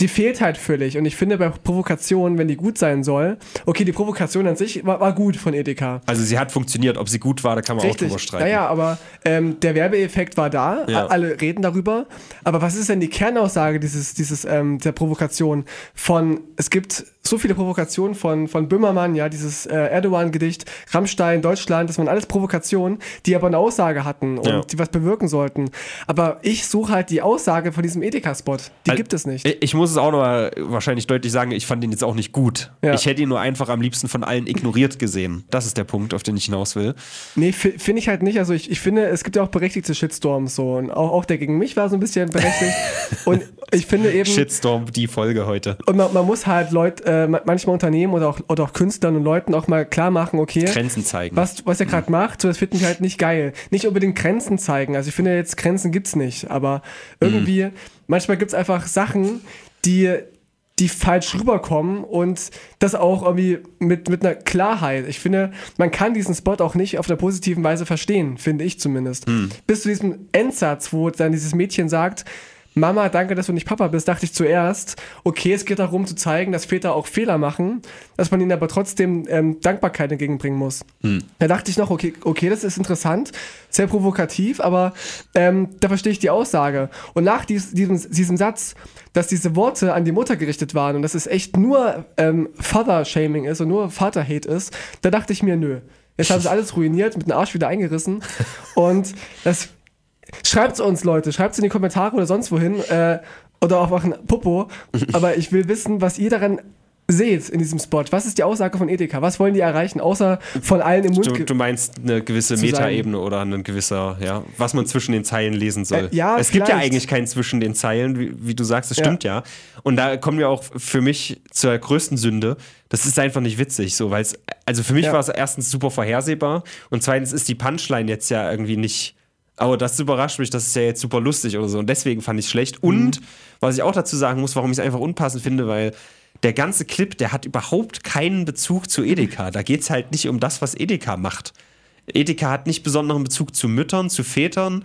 B: Die fehlt halt völlig. Und ich finde bei Provokation, wenn die gut sein soll, okay, die Provokation an sich war, war gut von Edeka.
A: Also sie hat funktioniert, ob sie gut war, da kann man auch drüber streiten.
B: Naja, aber ähm, der Werbeeffekt war da,
A: Ja.
B: alle reden darüber. Aber was ist denn die Kernaussage dieses, dieses, ähm, der Provokation? Von, es gibt so viele Provokationen von, von Böhmermann, ja, dieses äh, Erdogan-Gedicht, Rammstein, Deutschland, das waren alles Provokationen, die aber eine Aussage hatten und
A: Ja.
B: die was bewirken sollten. Aber ich suche halt die Aussage von diesem Edeka-Spot. Die
A: Al-
B: gibt es nicht.
A: Ich- Ich muss es auch noch mal wahrscheinlich deutlich sagen, ich fand ihn jetzt auch nicht gut.
B: Ja.
A: Ich hätte ihn nur einfach am liebsten von allen ignoriert gesehen. Das ist der Punkt, auf den ich hinaus will.
B: Nee, fi- finde ich halt nicht. Also ich, ich finde, es gibt ja auch berechtigte Shitstorms so. Und auch, auch der gegen mich war so ein bisschen berechtigt. [laughs] und ich finde eben.
A: Shitstorm, die Folge heute.
B: Und man, man muss halt Leute, äh, ma- manchmal Unternehmen oder auch, oder auch Künstlern und Leuten auch mal klar machen, okay,
A: Grenzen zeigen.
B: was, was er gerade macht, so das finden wir halt nicht geil. Nicht unbedingt Grenzen zeigen. Also ich finde jetzt, Grenzen gibt's nicht. Aber irgendwie, manchmal gibt's einfach Sachen, die, die falsch rüberkommen und das auch irgendwie mit, mit einer Klarheit. Ich finde, man kann diesen Spot auch nicht auf einer positiven Weise verstehen, finde ich zumindest. Bis zu diesem Endsatz, wo dann dieses Mädchen sagt, Mama, danke, dass du nicht Papa bist, dachte ich zuerst, okay, es geht darum zu zeigen, dass Väter auch Fehler machen, dass man ihnen aber trotzdem ähm, Dankbarkeit entgegenbringen muss. Da dachte ich noch, okay, okay, das ist interessant, sehr provokativ, aber ähm, da verstehe ich die Aussage. Und nach dies, diesem, diesem Satz, dass diese Worte an die Mutter gerichtet waren und dass es echt nur ähm, Father-Shaming ist und nur Vater-Hate ist, da dachte ich mir, nö. Jetzt haben sie alles ruiniert, mit dem Arsch wieder eingerissen. [laughs] Und das Schreibt uns, Leute. Schreibt es in die Kommentare oder sonst wohin. Äh, oder auf euren Popo. Aber ich will wissen, was ihr daran seht in diesem Spot. Was ist die Aussage von Edeka? Was wollen die erreichen, außer von allen im Mund?
A: Du, du meinst eine gewisse. Metaebene oder ein gewisser, ja, was man zwischen den Zeilen lesen soll.
B: Äh, ja,
A: es gibt ja
B: vielleicht.
A: eigentlich keinen zwischen den Zeilen, wie, wie du sagst, das
B: Ja.
A: stimmt ja. Und da kommen wir auch für mich zur größten Sünde. Das ist einfach nicht witzig, so, weil es, also für mich
B: Ja.
A: war es erstens super vorhersehbar und zweitens ist die Punchline jetzt ja irgendwie nicht. Aber das überrascht mich, das ist ja jetzt super lustig oder so. Und deswegen fand ich es schlecht.
B: Mhm.
A: Und was ich auch dazu sagen muss, warum ich es einfach unpassend finde, weil der ganze Clip, der hat überhaupt keinen Bezug zu Edeka. Da geht es halt nicht um das, was Edeka macht. Edeka hat nicht besonderen Bezug zu Müttern, zu Vätern.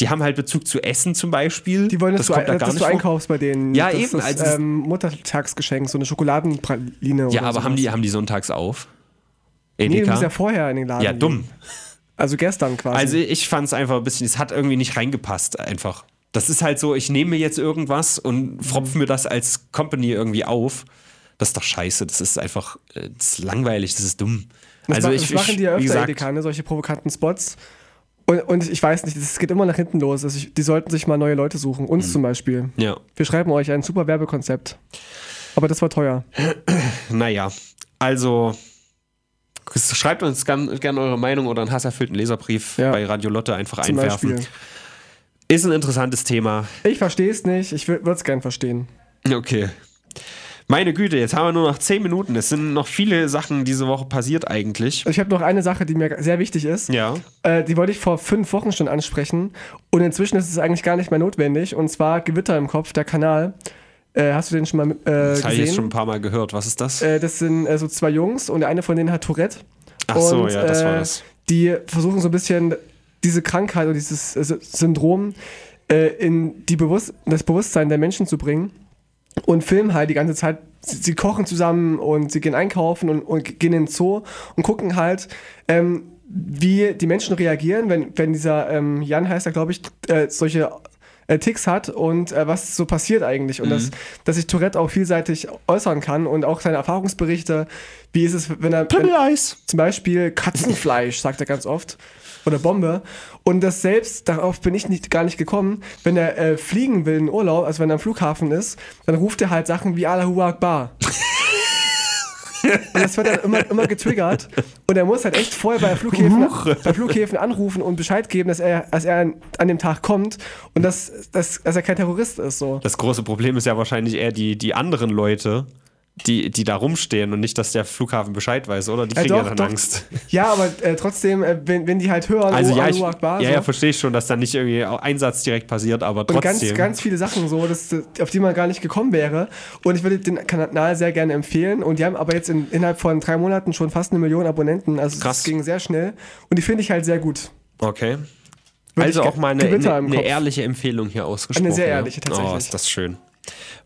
A: Die haben halt Bezug zu Essen zum Beispiel.
B: Die wollen, dass, du,
A: kommt da
B: dass du
A: vor.
B: einkaufst bei denen.
A: Ja,
B: das
A: eben,
B: Ist,
A: also
B: ähm, Muttertagsgeschenk, so eine Schokoladenpraline.
A: Ja,
B: oder
A: aber
B: sowas.
A: haben die, haben die sonntags auf?
B: Nee, du
A: Edeka?
B: musst ja vorher in den Laden.
A: ja,
B: gehen.
A: dumm.
B: Also gestern quasi.
A: Also ich fand es einfach ein bisschen, es hat irgendwie nicht reingepasst einfach. Das ist halt so, ich nehme mir jetzt irgendwas und fropfe mir das als Company irgendwie auf. Das ist doch scheiße, das ist einfach äh, das ist langweilig, das ist dumm.
B: das,
A: also ich,
B: das machen die ja öfter,
A: gesagt,
B: Edeka, solche provokanten Spots. Und, und ich weiß nicht, es geht immer nach hinten los. Also ich, die sollten sich mal neue Leute suchen.
A: Mhm.
B: Uns zum Beispiel.
A: Ja,
B: Wir schreiben euch ein super Werbekonzept. Aber das war teuer. [clears throat]
A: naja, also schreibt uns gerne gern eure Meinung oder einen hasserfüllten Leserbrief
B: Ja.
A: bei Radio Lotte einfach
B: Zum
A: einwerfen.
B: Beispiel.
A: Ist ein interessantes Thema.
B: Ich verstehe es nicht. Ich würde es gern verstehen.
A: Okay. Meine Güte, jetzt haben wir nur noch 10 Minuten. Es sind noch viele Sachen diese Woche passiert eigentlich.
B: Ich habe noch eine Sache, die mir sehr wichtig ist.
A: Ja.
B: Äh, die wollte ich vor fünf Wochen schon ansprechen. Und inzwischen ist es eigentlich gar nicht mehr notwendig. Und zwar Gewitter im Kopf, der Kanal. Äh, hast du den schon mal äh,
A: Das habe ich jetzt
B: gesehen?
A: schon ein paar Mal gehört. Was ist das?
B: Äh, das sind äh, so zwei Jungs und der eine von denen hat Tourette.
A: Ach so,
B: und,
A: ja, das war
B: äh,
A: das.
B: Die versuchen so ein bisschen diese Krankheit oder dieses äh, Sy- Syndrom in die Bewusst das Bewusstsein der Menschen zu bringen und filmen halt die ganze Zeit. Sie, sie kochen zusammen und sie gehen einkaufen und, und gehen in den Zoo und gucken halt, ähm, wie die Menschen reagieren, wenn, wenn dieser ähm, Jan heißt er, glaube ich, äh, solche äh, Ticks hat und äh, was so passiert eigentlich. Und dass, dass sich Tourette auch vielseitig äußern kann und auch seine Erfahrungsberichte, wie ist es, wenn er wenn,
A: Eis.
B: zum Beispiel Katzenfleisch, sagt er ganz oft. Oder Bombe. Und das selbst, darauf bin ich nicht, gar nicht gekommen, wenn er äh, fliegen will in Urlaub, also wenn er am Flughafen ist, dann ruft er halt Sachen wie Allahu Akbar. [laughs] Und das wird dann immer, immer getriggert. Und er muss halt echt vorher bei Flughäfen, bei Flughäfen anrufen und Bescheid geben, dass er, dass er an dem Tag kommt und dass, dass, dass er kein Terrorist ist. So.
A: Das große Problem ist ja wahrscheinlich eher die, die anderen Leute, die, die da rumstehen und nicht, dass der Flughafen Bescheid weiß, oder? Die
B: Ja,
A: kriegen ja,
B: doch,
A: dann
B: doch.
A: Angst.
B: Ja, aber äh, ja, wenn, wenn die halt hören,
A: Also
B: oh,
A: ja, ich,
B: Akbar,
A: ja,
B: so.
A: ja, verstehe ich schon, dass da nicht irgendwie Einsatz direkt passiert, aber
B: Und ganz,
A: trotzdem.
B: ganz viele Sachen so, dass, auf die man gar nicht gekommen wäre. Und ich würde den Kanal sehr gerne empfehlen. Und die haben aber jetzt in, innerhalb von drei Monaten schon fast eine Million Abonnenten. Also
A: Krass.
B: es ging sehr schnell. Und die finde ich halt sehr gut.
A: okay.
B: Würde
A: Also auch mal eine, eine, eine ehrliche Empfehlung hier ausgesprochen.
B: Eine sehr
A: ja.
B: ehrliche, tatsächlich.
A: Oh, ist das schön.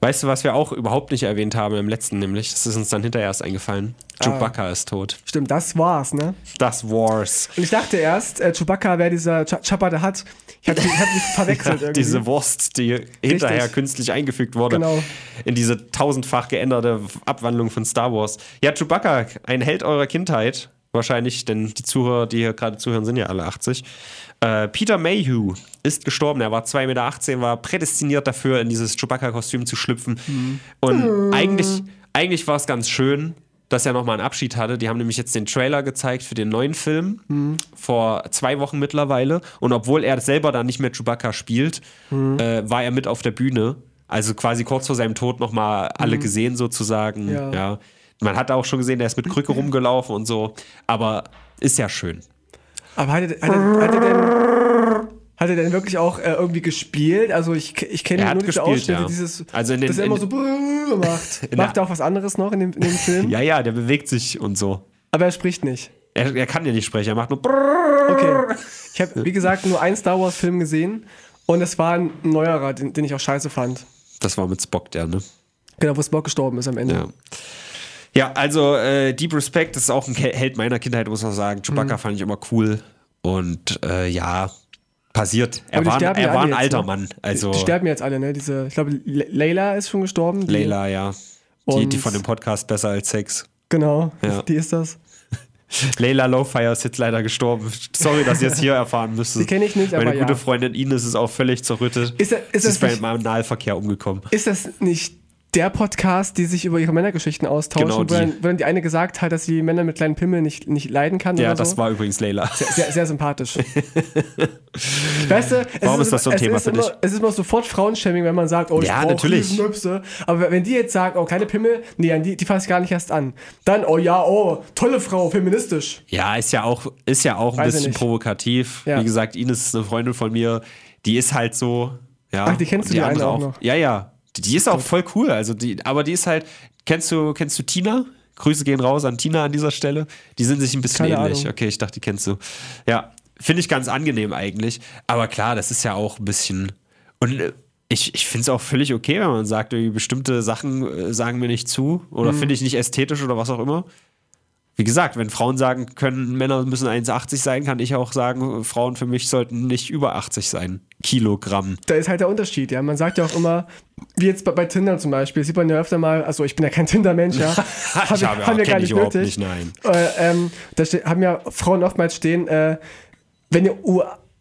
A: Weißt du, was wir auch überhaupt nicht erwähnt haben im letzten, nämlich? Das ist uns dann hinterher erst eingefallen.
B: Ah.
A: Chewbacca ist tot.
B: Stimmt, das war's, ne?
A: Das Wars.
B: Und ich dachte erst, äh, Chewbacca wäre dieser Ch Chappa der hat. Ich habe ich hab mich [laughs] verwechselt irgendwie.
A: Diese Wurst, die hinterher künstlich eingefügt wurde.
B: Genau.
A: In diese tausendfach geänderte Abwandlung von Star Wars. Ja, Chewbacca, ein Held eurer Kindheit. Wahrscheinlich, denn die Zuhörer, die hier gerade zuhören, sind ja alle 80. Äh, Peter Mayhew ist gestorben. Er war 2,18 Meter, war prädestiniert dafür, in dieses Chewbacca-Kostüm zu schlüpfen. Und eigentlich, eigentlich war es ganz schön, dass er nochmal einen Abschied hatte. Die haben nämlich jetzt den Trailer gezeigt für den neuen Film vor zwei Wochen mittlerweile. Und obwohl er selber da nicht mehr Chewbacca spielt, äh, war er mit auf der Bühne. Also quasi kurz vor seinem Tod nochmal alle gesehen sozusagen.
B: Ja.
A: Ja. Man hat auch schon gesehen, der ist mit Krücke rumgelaufen und so. Aber ist ja schön.
B: Aber hat er, hat er, hat er denn. Hat er denn wirklich auch äh, irgendwie gespielt? Also ich, ich kenne nur diese Ausschnitte,
A: ja.
B: dieses,
A: Also in den-
B: dass er immer so brrrr macht. [laughs] Macht er auch was anderes noch in dem, in dem Film?
A: Ja, ja, der bewegt sich und so.
B: Aber er spricht nicht.
A: Er, er kann ja nicht sprechen, er macht nur.
B: Okay. Ich habe, wie gesagt, nur einen Star Wars-Film gesehen Und es war ein neuerer, den, den ich auch scheiße fand.
A: Das war mit Spock, der, ne?
B: Genau, wo Spock gestorben ist am Ende.
A: Ja. Ja, also äh, Deep Respect das ist auch ein Held meiner Kindheit, muss man sagen.
B: Mhm.
A: Chewbacca fand ich immer cool. Und äh, ja, passiert. Er
B: die
A: war,
B: ja
A: er war ein
B: jetzt,
A: alter
B: ne?
A: Mann. Also
B: Die sterben jetzt alle, ne? Diese, ich glaube, Layla ist schon gestorben. Die,
A: Layla, ja. Die, die von dem Podcast Besser als Sex.
B: Genau,
A: Ja. [laughs]
B: die ist das. [laughs]
A: Layla Lowfire ist jetzt leider gestorben. Sorry, dass ihr es hier [laughs] erfahren müsstet.
B: Die kenn ich nicht,
A: Meine
B: aber
A: gute
B: ja.
A: Freundin Ines ist auch völlig zerrüttet.
B: Ist, er- ist das
A: ist beim
B: nicht,
A: Analverkehr umgekommen.
B: Ist das nicht der Podcast, die sich über ihre Männergeschichten austauschen,
A: Genau
B: wo,
A: die.
B: dann, wo dann die eine gesagt hat, dass sie Männer mit kleinen Pimmel nicht, nicht leiden kann
A: Ja, das
B: so?
A: war übrigens Layla.
B: sehr, sehr sympathisch. [laughs] weißt du, es
A: Warum ist das so ein Thema
B: ist
A: für
B: immer,
A: dich?
B: Es ist immer sofort Frauenshaming, wenn man sagt, oh, ich
A: Ja,
B: brauch
A: natürlich.
B: Riesenmöpse. Aber wenn die jetzt sagt, oh, keine Pimmel, nee, die, die fasse ich gar nicht erst an. Dann, oh ja, oh, tolle Frau, feministisch.
A: Ja, ist ja auch, ist ja auch ein
B: Weiß ich
A: bisschen
B: nicht.
A: provokativ.
B: Ja.
A: Wie gesagt, Ines ist eine Freundin von mir, die ist halt so. Ja,
B: Ach, die kennst du, die eine
A: andere
B: auch noch?
A: Ja, ja. Die, ist auch voll cool. Also die, aber die ist halt. Kennst du, kennst du Tina? Grüße gehen raus an Tina an dieser Stelle. Die sind sich ein bisschen
B: Keine
A: ähnlich.
B: Ahnung.
A: Okay, ich dachte, die kennst du. Ja, finde ich ganz angenehm eigentlich. Aber klar, das ist ja auch ein bisschen. Und äh, ich, ich finde es auch völlig okay, wenn man sagt, bestimmte Sachen äh, sagen mir nicht zu
B: Mhm.
A: oder finde ich nicht ästhetisch oder was auch immer. Wie gesagt, wenn Frauen sagen können, Männer müssen 1,80 sein, kann ich auch sagen, Frauen für mich sollten nicht über 80 sein. Kilogramm.
B: Da ist halt der Unterschied, ja. Man sagt ja auch immer, wie jetzt bei, bei Tinder zum Beispiel, sieht man ja öfter mal, also ich bin ja kein Tinder-Mensch, ja. [laughs] Hab-
A: ich habe,
B: haben wir
A: kenn
B: gar
A: ich
B: nicht nötig.
A: nicht, nein.
B: Äh, ähm, da haben ja Frauen oftmals stehen, äh, wenn ihr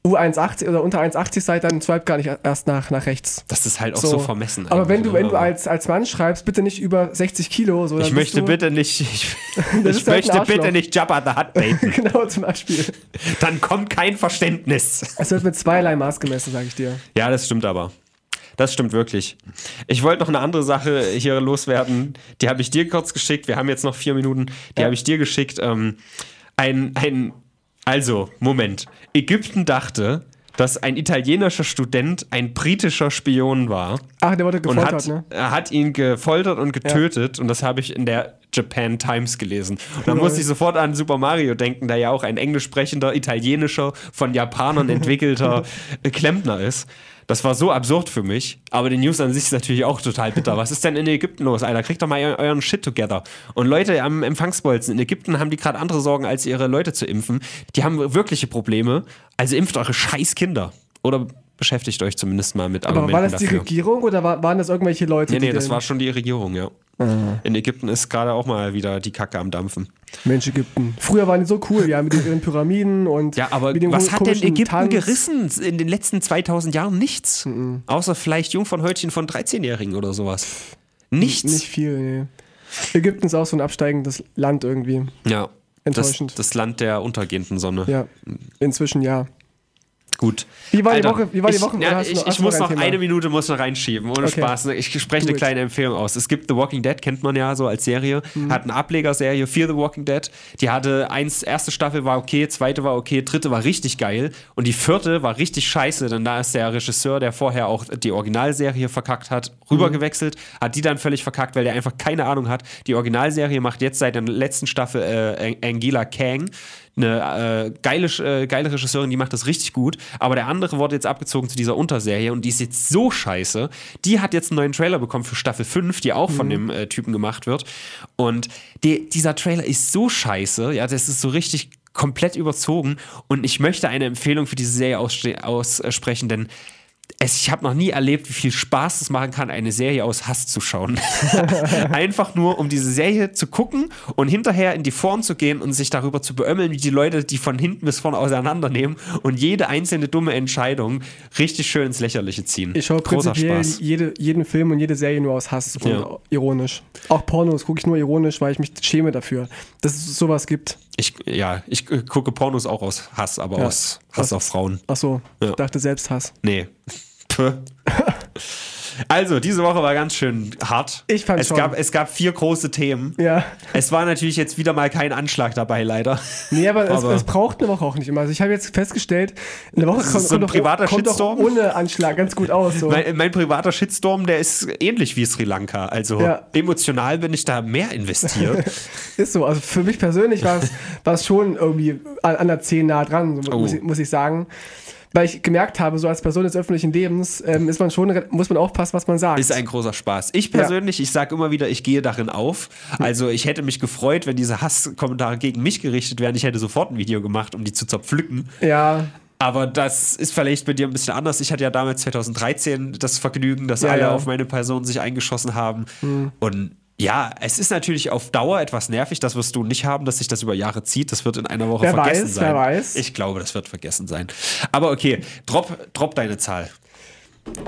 B: U1,80 oder unter 1,80 seid, dann swipe gar nicht erst nach, nach rechts.
A: Das ist halt auch so, vermessen.
B: Aber wenn du, wenn
A: ne?
B: du als, als Mann schreibst, bitte nicht über 60 Kilo. So,
A: Ich
B: bist
A: möchte bitte nicht, [laughs] ich, ich
B: halt
A: möchte bitte nicht Jabba the Hutt [laughs] baiten.
B: genau, zum Beispiel.
A: Dann kommt kein Verständnis.
B: Es wird mit zweierlei Maß gemessen, sage ich dir.
A: Ja, das stimmt aber. Das stimmt wirklich. Ich wollte noch eine andere Sache hier loswerden. Die habe ich dir kurz geschickt. Wir haben jetzt noch vier Minuten. Die
B: Ja.
A: habe ich dir geschickt. Ähm, ein, ein, also, Moment. Ägypten dachte, dass ein italienischer Student ein britischer Spion war
B: Ach, der wurde
A: und
B: gefoltert,
A: hat,
B: ne?
A: er hat ihn gefoltert und getötet. Und das habe ich in der Japan Times gelesen. Und da musste ich sofort an Super Mario denken, der ja auch ein englisch sprechender, italienischer, von Japanern [laughs] entwickelter äh, Klempner ist. Das war so absurd für mich. Aber die News an sich ist natürlich auch total bitter. Was ist denn in Ägypten los, Alter? Kriegt doch mal eu- euren Shit together. Und Leute am Empfangsbolzen in Ägypten haben die gerade andere Sorgen, als ihre Leute zu impfen. Die haben wirkliche Probleme. Also impft eure scheiß Kinder. Oder beschäftigt euch zumindest mal mit
B: Aber
A: Argumenten
B: war das die
A: dafür.
B: Regierung oder war, waren das irgendwelche Leute?
A: Nee, nee, das war schon die Regierung, ja. In Ägypten ist gerade auch mal wieder die Kacke am Dampfen.
B: Mensch, Ägypten. Früher waren die so cool, ja, mit ihren Pyramiden und.
A: Ja, aber
B: mit dem
A: was hat denn Ägypten
B: Tanz.
A: gerissen in den letzten 2000 Jahren? Nichts. Außer vielleicht Jungfernhäutchen von 13-Jährigen oder sowas. Nichts.
B: Nicht viel, nee. Ägypten ist auch so ein absteigendes Land irgendwie.
A: Ja. Das,
B: Enttäuschend.
A: das Land der untergehenden Sonne.
B: Ja, inzwischen ja.
A: Gut.
B: Wie war die
A: Alter,
B: Woche- wie war die
A: ich,
B: Woche? Oder
A: Ja, ich
B: noch-
A: ich muss
B: noch
A: noch eine Minute muss noch reinschieben, ohne
B: Okay.
A: Spaß. Ich spreche eine kleine Empfehlung aus. Es gibt The Walking Dead, kennt man ja so als Serie.
B: Mhm.
A: Hat eine Ablegerserie, Fear the Walking Dead. Die hatte eins, erste Staffel war okay, zweite war okay, dritte war richtig geil und die vierte war richtig scheiße, denn da ist der Regisseur, der vorher auch die Originalserie verkackt hat, rübergewechselt, hat die dann völlig verkackt, weil der einfach keine Ahnung hat. Die Originalserie macht jetzt seit der letzten Staffel äh, Angela Kang eine äh, geile, äh, geile Regisseurin, die macht das richtig gut. Aber der andere wurde jetzt abgezogen zu dieser Unterserie und die ist jetzt so scheiße. Die hat jetzt einen neuen Trailer bekommen für Staffel 5, die auch von dem äh, Typen gemacht wird. Und die, dieser Trailer ist so scheiße, ja, das ist so richtig komplett überzogen. Und ich möchte eine Empfehlung für diese Serie aussprechen, denn es, ich habe noch nie erlebt, wie viel Spaß es machen kann, eine Serie aus Hass zu schauen. [laughs] [laughs] Einfach nur, um diese Serie zu gucken und hinterher in die Foren zu gehen und sich darüber zu beömmeln, wie die Leute die von hinten bis vorne auseinandernehmen und jede einzelne dumme Entscheidung richtig schön ins Lächerliche ziehen.
B: Ich schaue
A: Großer
B: prinzipiell
A: Spaß.
B: jeden, jeden Film und jede Serie nur aus Hass und
A: Ja.
B: ironisch. Auch Pornos gucke ich nur ironisch, weil ich mich schäme dafür, dass es sowas gibt.
A: Ich, ja, ich äh, gucke Pornos auch aus Hass, aber
B: Ja.
A: aus Hass auf Frauen.
B: Ach so,
A: Ja.
B: ich dachte Selbsthass.
A: Nee. Also, diese Woche war ganz schön hart.
B: Ich fand's
A: es
B: schon.
A: Gab, es gab vier große Themen.
B: Ja.
A: Es war natürlich jetzt wieder mal kein Anschlag dabei, leider.
B: Nee, aber,
A: Aber-
B: es, es braucht eine Woche auch nicht immer. Also ich habe jetzt festgestellt, eine Woche kommt,
A: so ein
B: kommt, doch,
A: privater
B: kommt doch
A: Shitstorm.
B: ohne Anschlag ganz gut aus. So.
A: Mein, mein privater Shitstorm, der ist ähnlich wie Sri Lanka. Also
B: Ja.
A: emotional bin ich da mehr investiert. [laughs]
B: Ist so. Also für mich persönlich war es, war es schon irgendwie an, an der 10 nah dran, so
A: Oh.
B: muss, ich, muss ich sagen. Weil ich gemerkt habe, so als Person des öffentlichen Lebens ähm, ist man schon, muss man aufpassen, was man sagt.
A: Ist ein großer Spaß. Ich persönlich, ja. ich sage immer wieder, ich gehe darin auf. Also ich hätte mich gefreut, wenn diese Hasskommentare gegen mich gerichtet wären. Ich hätte sofort ein Video gemacht, um die zu zerpflücken.
B: Ja.
A: Aber das ist vielleicht bei dir ein bisschen anders. Ich hatte ja damals 2013 das Vergnügen, dass
B: Ja,
A: alle
B: ja.
A: auf meine Person sich eingeschossen haben.
B: Hm.
A: Und ja, es ist natürlich auf Dauer etwas nervig. Das wirst du nicht haben, dass sich das über Jahre zieht. Das wird in einer Woche
B: Wer
A: vergessen
B: weiß,
A: sein.
B: wer weiß.
A: Ich glaube, das wird vergessen sein. Aber okay, drop, drop deine Zahl.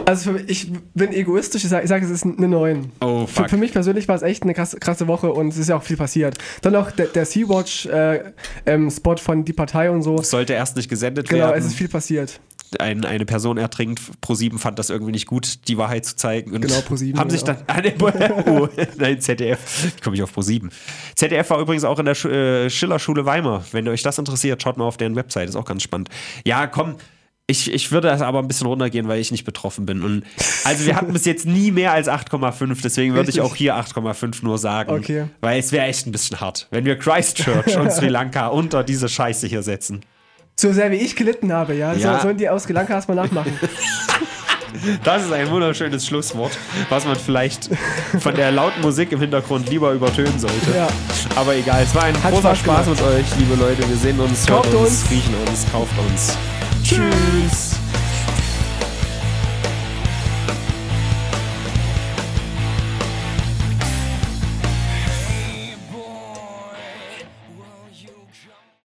B: Also für mich, ich bin egoistisch, ich sage, sag, es ist eine 9.
A: Oh,
B: Für,
A: fuck.
B: für mich persönlich war es echt eine krasse, krasse Woche und es ist ja auch viel passiert. Dann noch der, der Sea-Watch-Spot von Die Partei und so.
A: Sollte erst nicht gesendet
B: Genau,
A: werden.
B: es ist viel passiert.
A: Ein, eine Person ertrinkt. Pro7 fand das irgendwie nicht gut, die Wahrheit zu zeigen. Und
B: Genau, ProSieben,
A: Haben sich dann. [laughs] Ah, nee, oh, nein, ZDF. Ich komme nicht auf Pro7. ZDF war übrigens auch in der Sch äh, Schillerschule Weimar. Wenn euch das interessiert, schaut mal auf deren Website. Ist auch ganz spannend. Ja, komm. Ich, ich würde das aber ein bisschen runtergehen, weil ich nicht betroffen bin. Und also wir hatten bis jetzt nie mehr als 8,5, deswegen würde ich auch hier 8,5 nur sagen.
B: Okay.
A: Weil es wäre echt ein bisschen hart, wenn wir Christchurch und Sri Lanka unter diese Scheiße hier setzen.
B: So sehr wie ich gelitten habe, ja.
A: Ja.
B: So, sollen die aus Sri Lanka erstmal nachmachen. [laughs]
A: Das ist ein wunderschönes Schlusswort, was man vielleicht von der lauten Musik im Hintergrund lieber übertönen sollte.
B: Ja.
A: Aber egal, es war ein
B: Hat
A: großer
B: Spaß
A: Spaß mit euch, liebe Leute. Wir sehen uns,
B: Kauft
A: hört uns,
B: uns.
A: riechen uns, kauft uns. Tschüss.